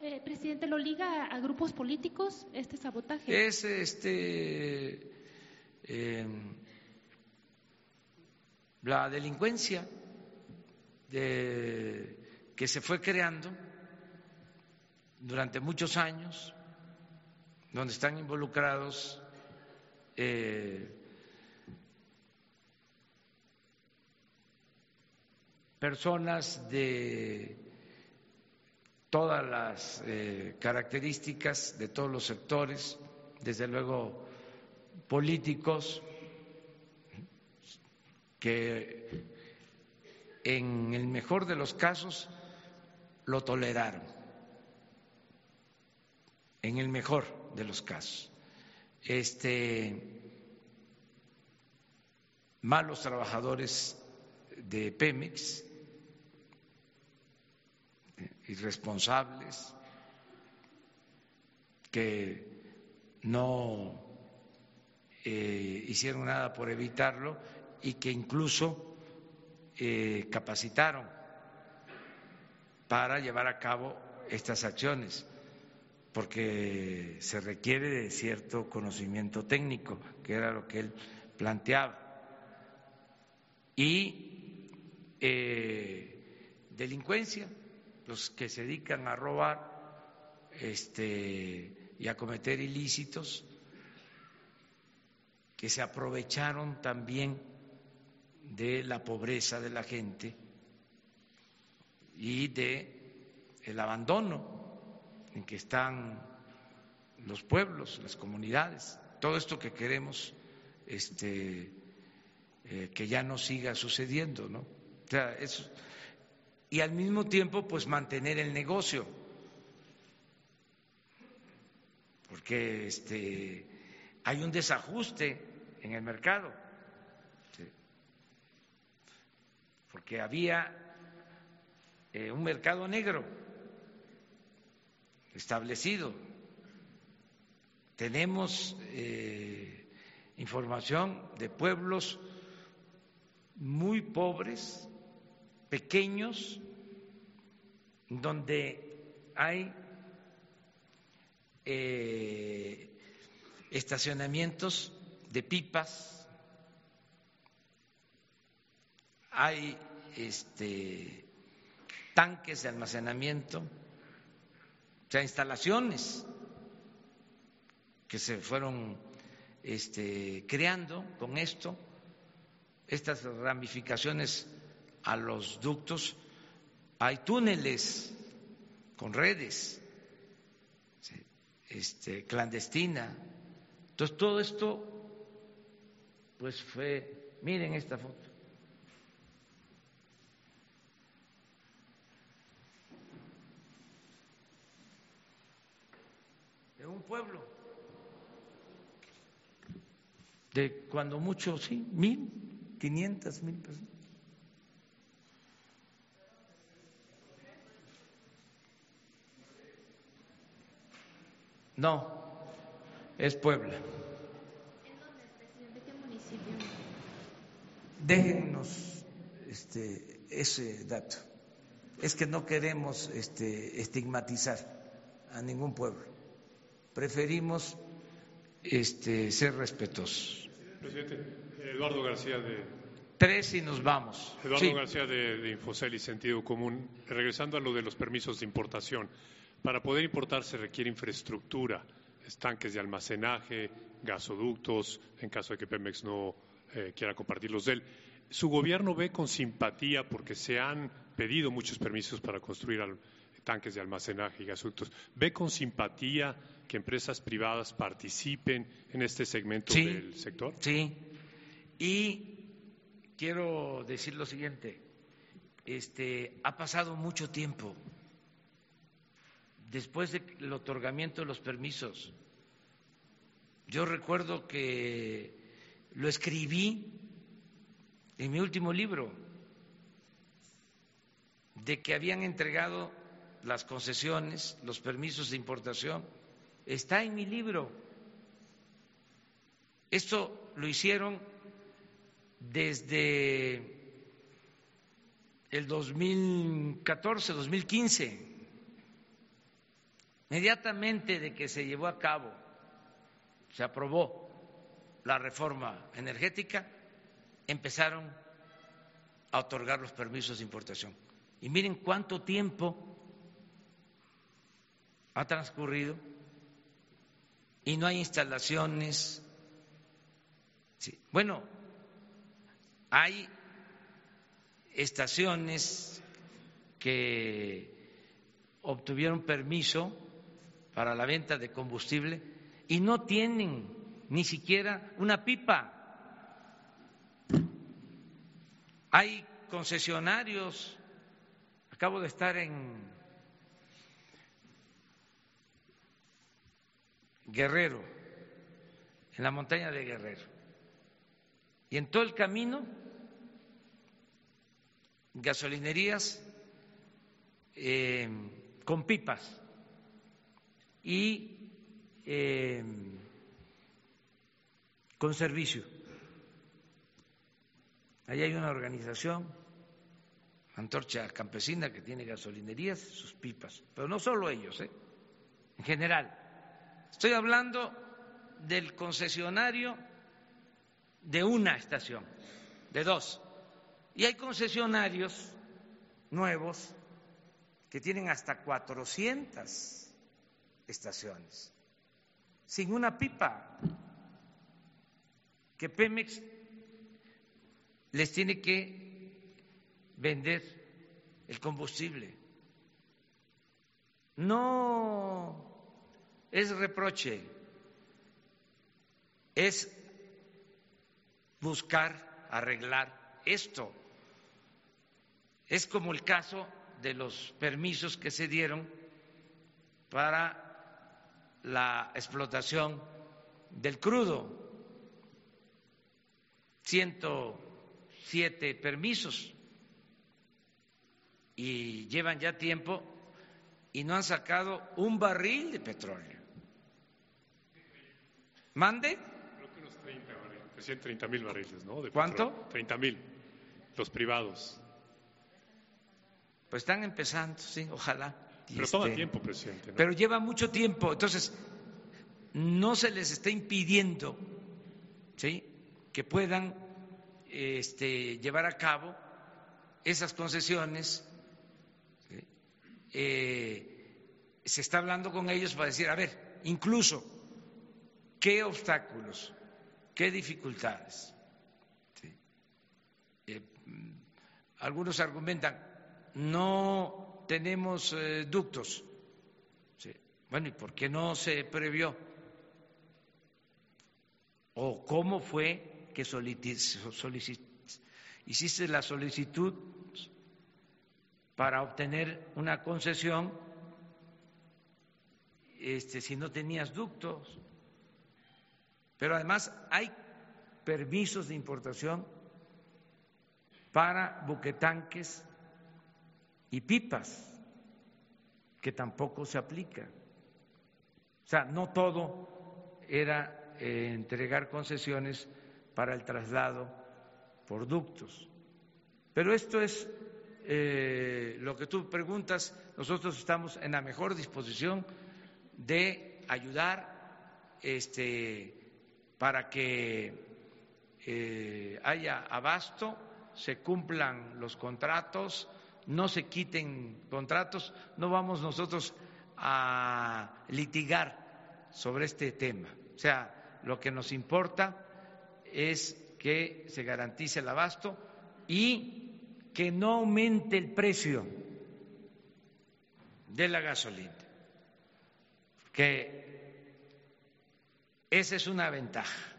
Eh, presidente, ¿lo liga a grupos políticos este sabotaje? Es este em, la delincuencia que se fue creando durante muchos años, donde están involucrados eh, personas de todas las eh, características de todos los sectores, desde luego políticos, que en el mejor de los casos lo toleraron, en el mejor de los casos. Este, malos trabajadores de Pemex, irresponsables, que no eh, hicieron nada por evitarlo y que incluso eh, capacitaron para llevar a cabo estas acciones, porque se requiere de cierto conocimiento técnico, que era lo que él planteaba. Y eh, delincuencia, los que se dedican a robar este, y a cometer ilícitos, que se aprovecharon también de la pobreza de la gente y de el abandono en que están los pueblos, las comunidades, todo esto que queremos este, eh, que ya no siga sucediendo, ¿no? Y al mismo tiempo, pues mantener el negocio, porque este, hay un desajuste en el mercado, porque había eh, un mercado negro establecido. Tenemos eh, información de pueblos muy pobres, pequeños, donde hay eh, estacionamientos de pipas, hay este, tanques de almacenamiento, sea, instalaciones que se fueron este, creando con esto, estas ramificaciones a los ductos, hay túneles con redes este, clandestina. Entonces todo esto pues fue, miren esta foto. De un pueblo, de cuando mucho, sí, mil, quinientas mil personas. No, es Puebla. Déjennos este, ese dato. Es que no queremos este, estigmatizar a ningún pueblo. Preferimos este, ser respetuosos. Presidente, Eduardo García de. Tres y nos vamos. Eduardo García de, de Infocel y Sentido Común. Regresando a lo de los permisos de importación. Para poder importar se requiere infraestructura, estanques de almacenaje, gasoductos, en caso de que Pemex no eh, quiera compartirlos de él. Su gobierno ve con simpatía, porque se han pedido muchos permisos para construir tanques de almacenaje y gasoductos, ve con simpatía que empresas privadas participen en este segmento del sector. Sí, y quiero decir lo siguiente, este, ha pasado mucho tiempo después del otorgamiento de los permisos. Yo recuerdo que lo escribí en mi último libro, de que habían entregado las concesiones, los permisos de importación. Está en mi libro. Esto lo hicieron desde el 2014, 2015, inmediatamente de que se llevó a cabo, se aprobó la reforma energética, empezaron a otorgar los permisos de importación. Y miren cuánto tiempo ha transcurrido y no hay instalaciones. Bueno, hay estaciones que obtuvieron permiso para la venta de combustible y no tienen ni siquiera una pipa. Hay concesionarios, acabo de estar en Guerrero, en la montaña de Guerrero, y en todo el camino, gasolinerías eh, con pipas y eh, con servicio. Ahí hay una organización, Antorcha Campesina, que tiene gasolinerías, sus pipas, pero no solo ellos, ¿eh? en general. Estoy hablando del concesionario de una estación, de dos. Y hay concesionarios nuevos que tienen hasta 400 estaciones, sin una pipa, que Pemex les tiene que vender el combustible. No es reproche, es buscar arreglar esto. Es como el caso de los permisos que se dieron para la explotación del crudo. 107 permisos y llevan ya tiempo y no han sacado un barril de petróleo. ¿Mande? Creo que unos 30 barriles, 30 mil barriles, ¿no? De ¿Cuánto? 30 mil, los privados. Pues están empezando, sí, ojalá. Pero toma este, tiempo, presidente. Pero lleva mucho tiempo, entonces no se les está impidiendo, ¿sí? Que puedan este, llevar a cabo esas concesiones. Eh, se está hablando con ellos para decir, a ver, incluso, ¿qué obstáculos, qué dificultades? Eh, algunos argumentan, no tenemos eh, ductos. Bueno, ¿y por qué no se previó? ¿O cómo fue que hiciste la solicitud para obtener una concesión este, si no tenías ductos? Pero además hay permisos de importación para buquetanques y pipas, que tampoco se aplica. O sea, no todo era eh, entregar concesiones para el traslado por ductos. Pero esto es eh, lo que tú preguntas, nosotros estamos en la mejor disposición de ayudar este, para que eh, haya abasto, se cumplan los contratos, no se quiten contratos, no vamos nosotros a litigar sobre este tema. O sea, lo que nos importa es que se garantice el abasto y que no aumente el precio de la gasolina, que esa es una ventaja.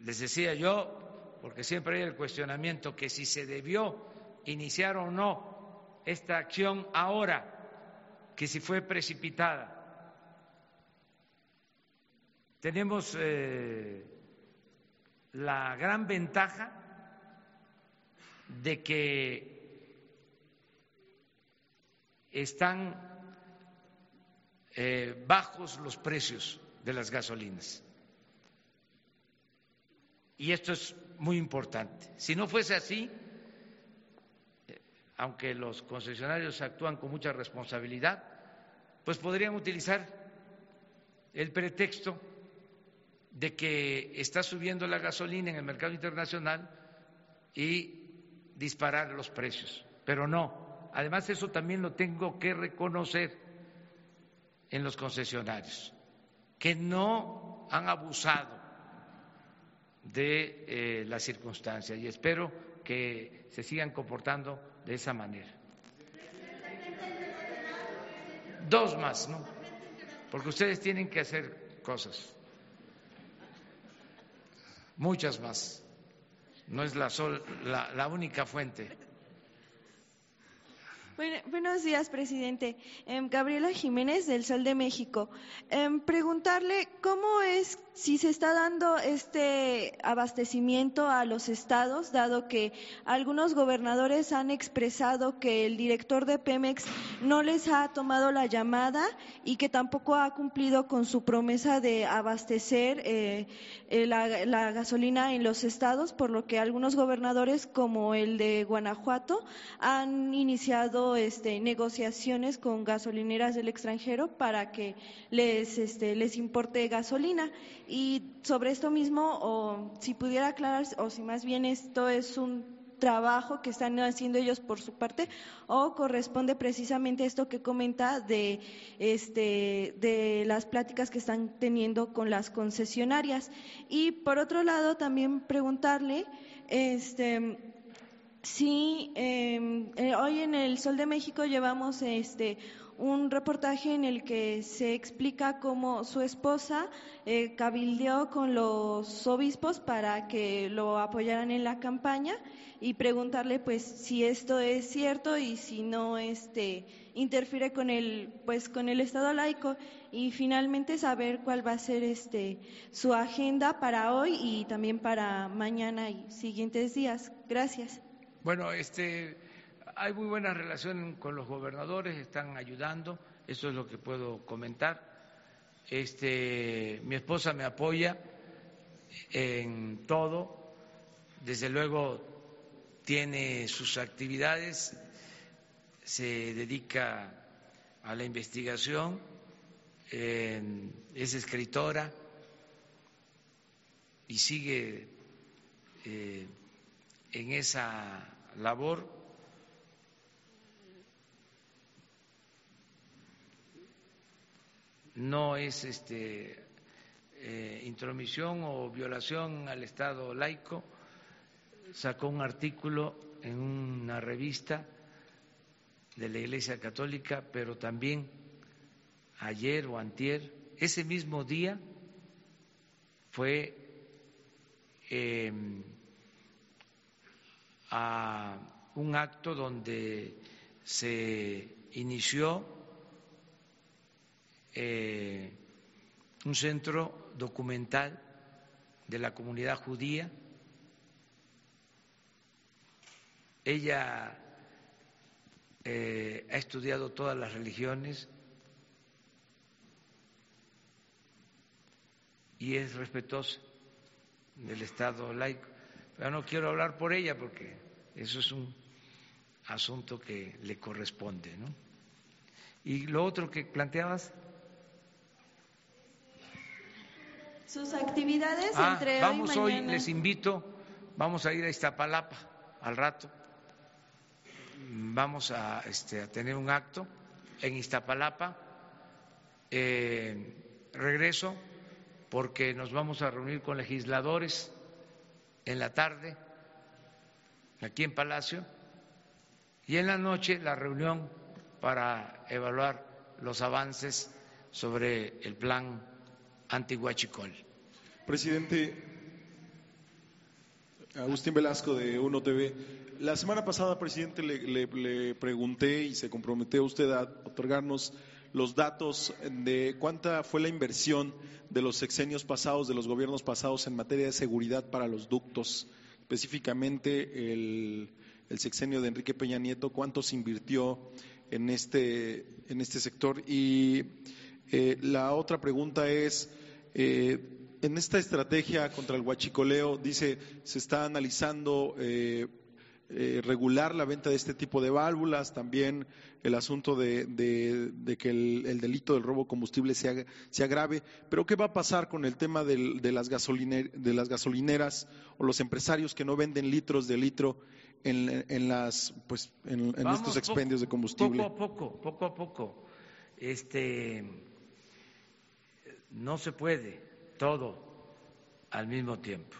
Les decía yo, porque siempre hay el cuestionamiento, que si se debió iniciar o no esta acción ahora, que si fue precipitada. Tenemos eh, la gran ventaja de que están eh, bajos los precios de las gasolinas. Y esto es muy importante. Si no fuese así, aunque los concesionarios actúan con mucha responsabilidad, pues podrían utilizar el pretexto de que está subiendo la gasolina en el mercado internacional y disparar los precios. Pero no, además eso también lo tengo que reconocer en los concesionarios, que no han abusado de eh, la circunstancia y espero que se sigan comportando de esa manera. Dos más, ¿no? Porque ustedes tienen que hacer cosas, muchas más. No es la, sol, la única fuente buenos días, presidente. Em, Gabriela Jiménez, del Sol de México. Em, preguntarle cómo es, si se está dando este abastecimiento a los estados, dado que algunos gobernadores han expresado que el director de Pemex no les ha tomado la llamada y que tampoco ha cumplido con su promesa de abastecer eh, eh, la, gasolina en los estados, por lo que algunos gobernadores, como el de Guanajuato, han iniciado este, negociaciones con gasolineras del extranjero para que les, este, les importe gasolina. Y sobre esto mismo, o si pudiera aclarar, o si más bien esto es un trabajo que están haciendo ellos por su parte o corresponde precisamente a esto que comenta de este de las pláticas que están teniendo con las concesionarias. Y por otro lado también preguntarle este Sí, em, eh, hoy en el Sol de México llevamos este un reportaje en el que se explica cómo su esposa eh, cabildeó con los obispos para que lo apoyaran en la campaña y preguntarle pues si esto es cierto y si no este interfiere con el pues con el estado laico y finalmente saber cuál va a ser este su agenda para hoy y también para mañana y siguientes días. Gracias. Bueno, este, hay muy buena relación con los gobernadores, están ayudando, eso es lo que puedo comentar. Este, mi esposa me apoya en todo, desde luego tiene sus actividades, se dedica a la investigación, es escritora y sigue eh, en esa labor. No es este, eh, intromisión o violación al Estado laico. Sacó un artículo en una revista de la Iglesia Católica, pero también ayer o antier, ese mismo día fue eh, a un acto donde se inició eh, un centro documental de la comunidad judía. Ella eh, ha estudiado todas las religiones y es respetuosa del Estado laico. Pero no quiero hablar por ella porque eso es un asunto que le corresponde. ¿no? Y lo otro que planteabas. Sus actividades ah, entre vamos hoy, hoy, les invito, vamos a ir a Iztapalapa al rato. Vamos a, este, a tener un acto en Iztapalapa. Eh, regreso porque nos vamos a reunir con legisladores en la tarde, aquí en Palacio, y en la noche la reunión para evaluar los avances sobre el plan anti-Huachicol. Presidente Agustín Velasco de Uno TV. La semana pasada, presidente, le, le pregunté y se comprometió usted a otorgarnos los datos de cuánta fue la inversión de los sexenios pasados, de los gobiernos pasados en materia de seguridad para los ductos, específicamente el, sexenio de Enrique Peña Nieto, cuánto se invirtió en este, en este sector. Y eh, la otra pregunta es, eh, en esta estrategia contra el huachicoleo, dice, se está analizando eh, eh, regular la venta de este tipo de válvulas, también el asunto de, que el, delito del robo de combustible se, se, agrave. Pero ¿qué va a pasar con el tema de, las de las gasolineras o los empresarios que no venden litros de litro en, las, pues, en, estos expendios de combustible? Poco a poco, poco a poco. Este, no se puede todo al mismo tiempo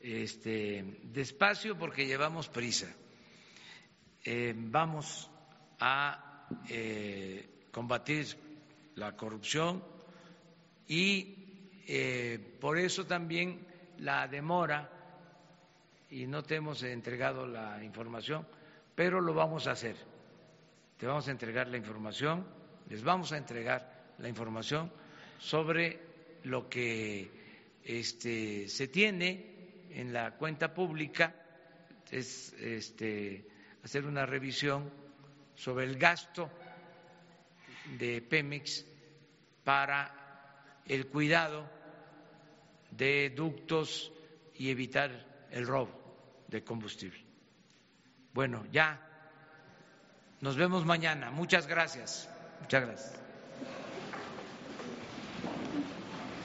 este, despacio porque llevamos prisa. Eh, vamos a eh, combatir la corrupción y eh, por eso también la demora y no te hemos entregado la información, pero lo vamos a hacer. Te vamos a entregar la información, les vamos a entregar la información sobre lo que este, se tiene en la cuenta pública es este, hacer una revisión sobre el gasto de Pemex para el cuidado de ductos y evitar el robo de combustible. Bueno, ya nos vemos mañana. Muchas gracias. Muchas gracias.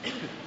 Thank you.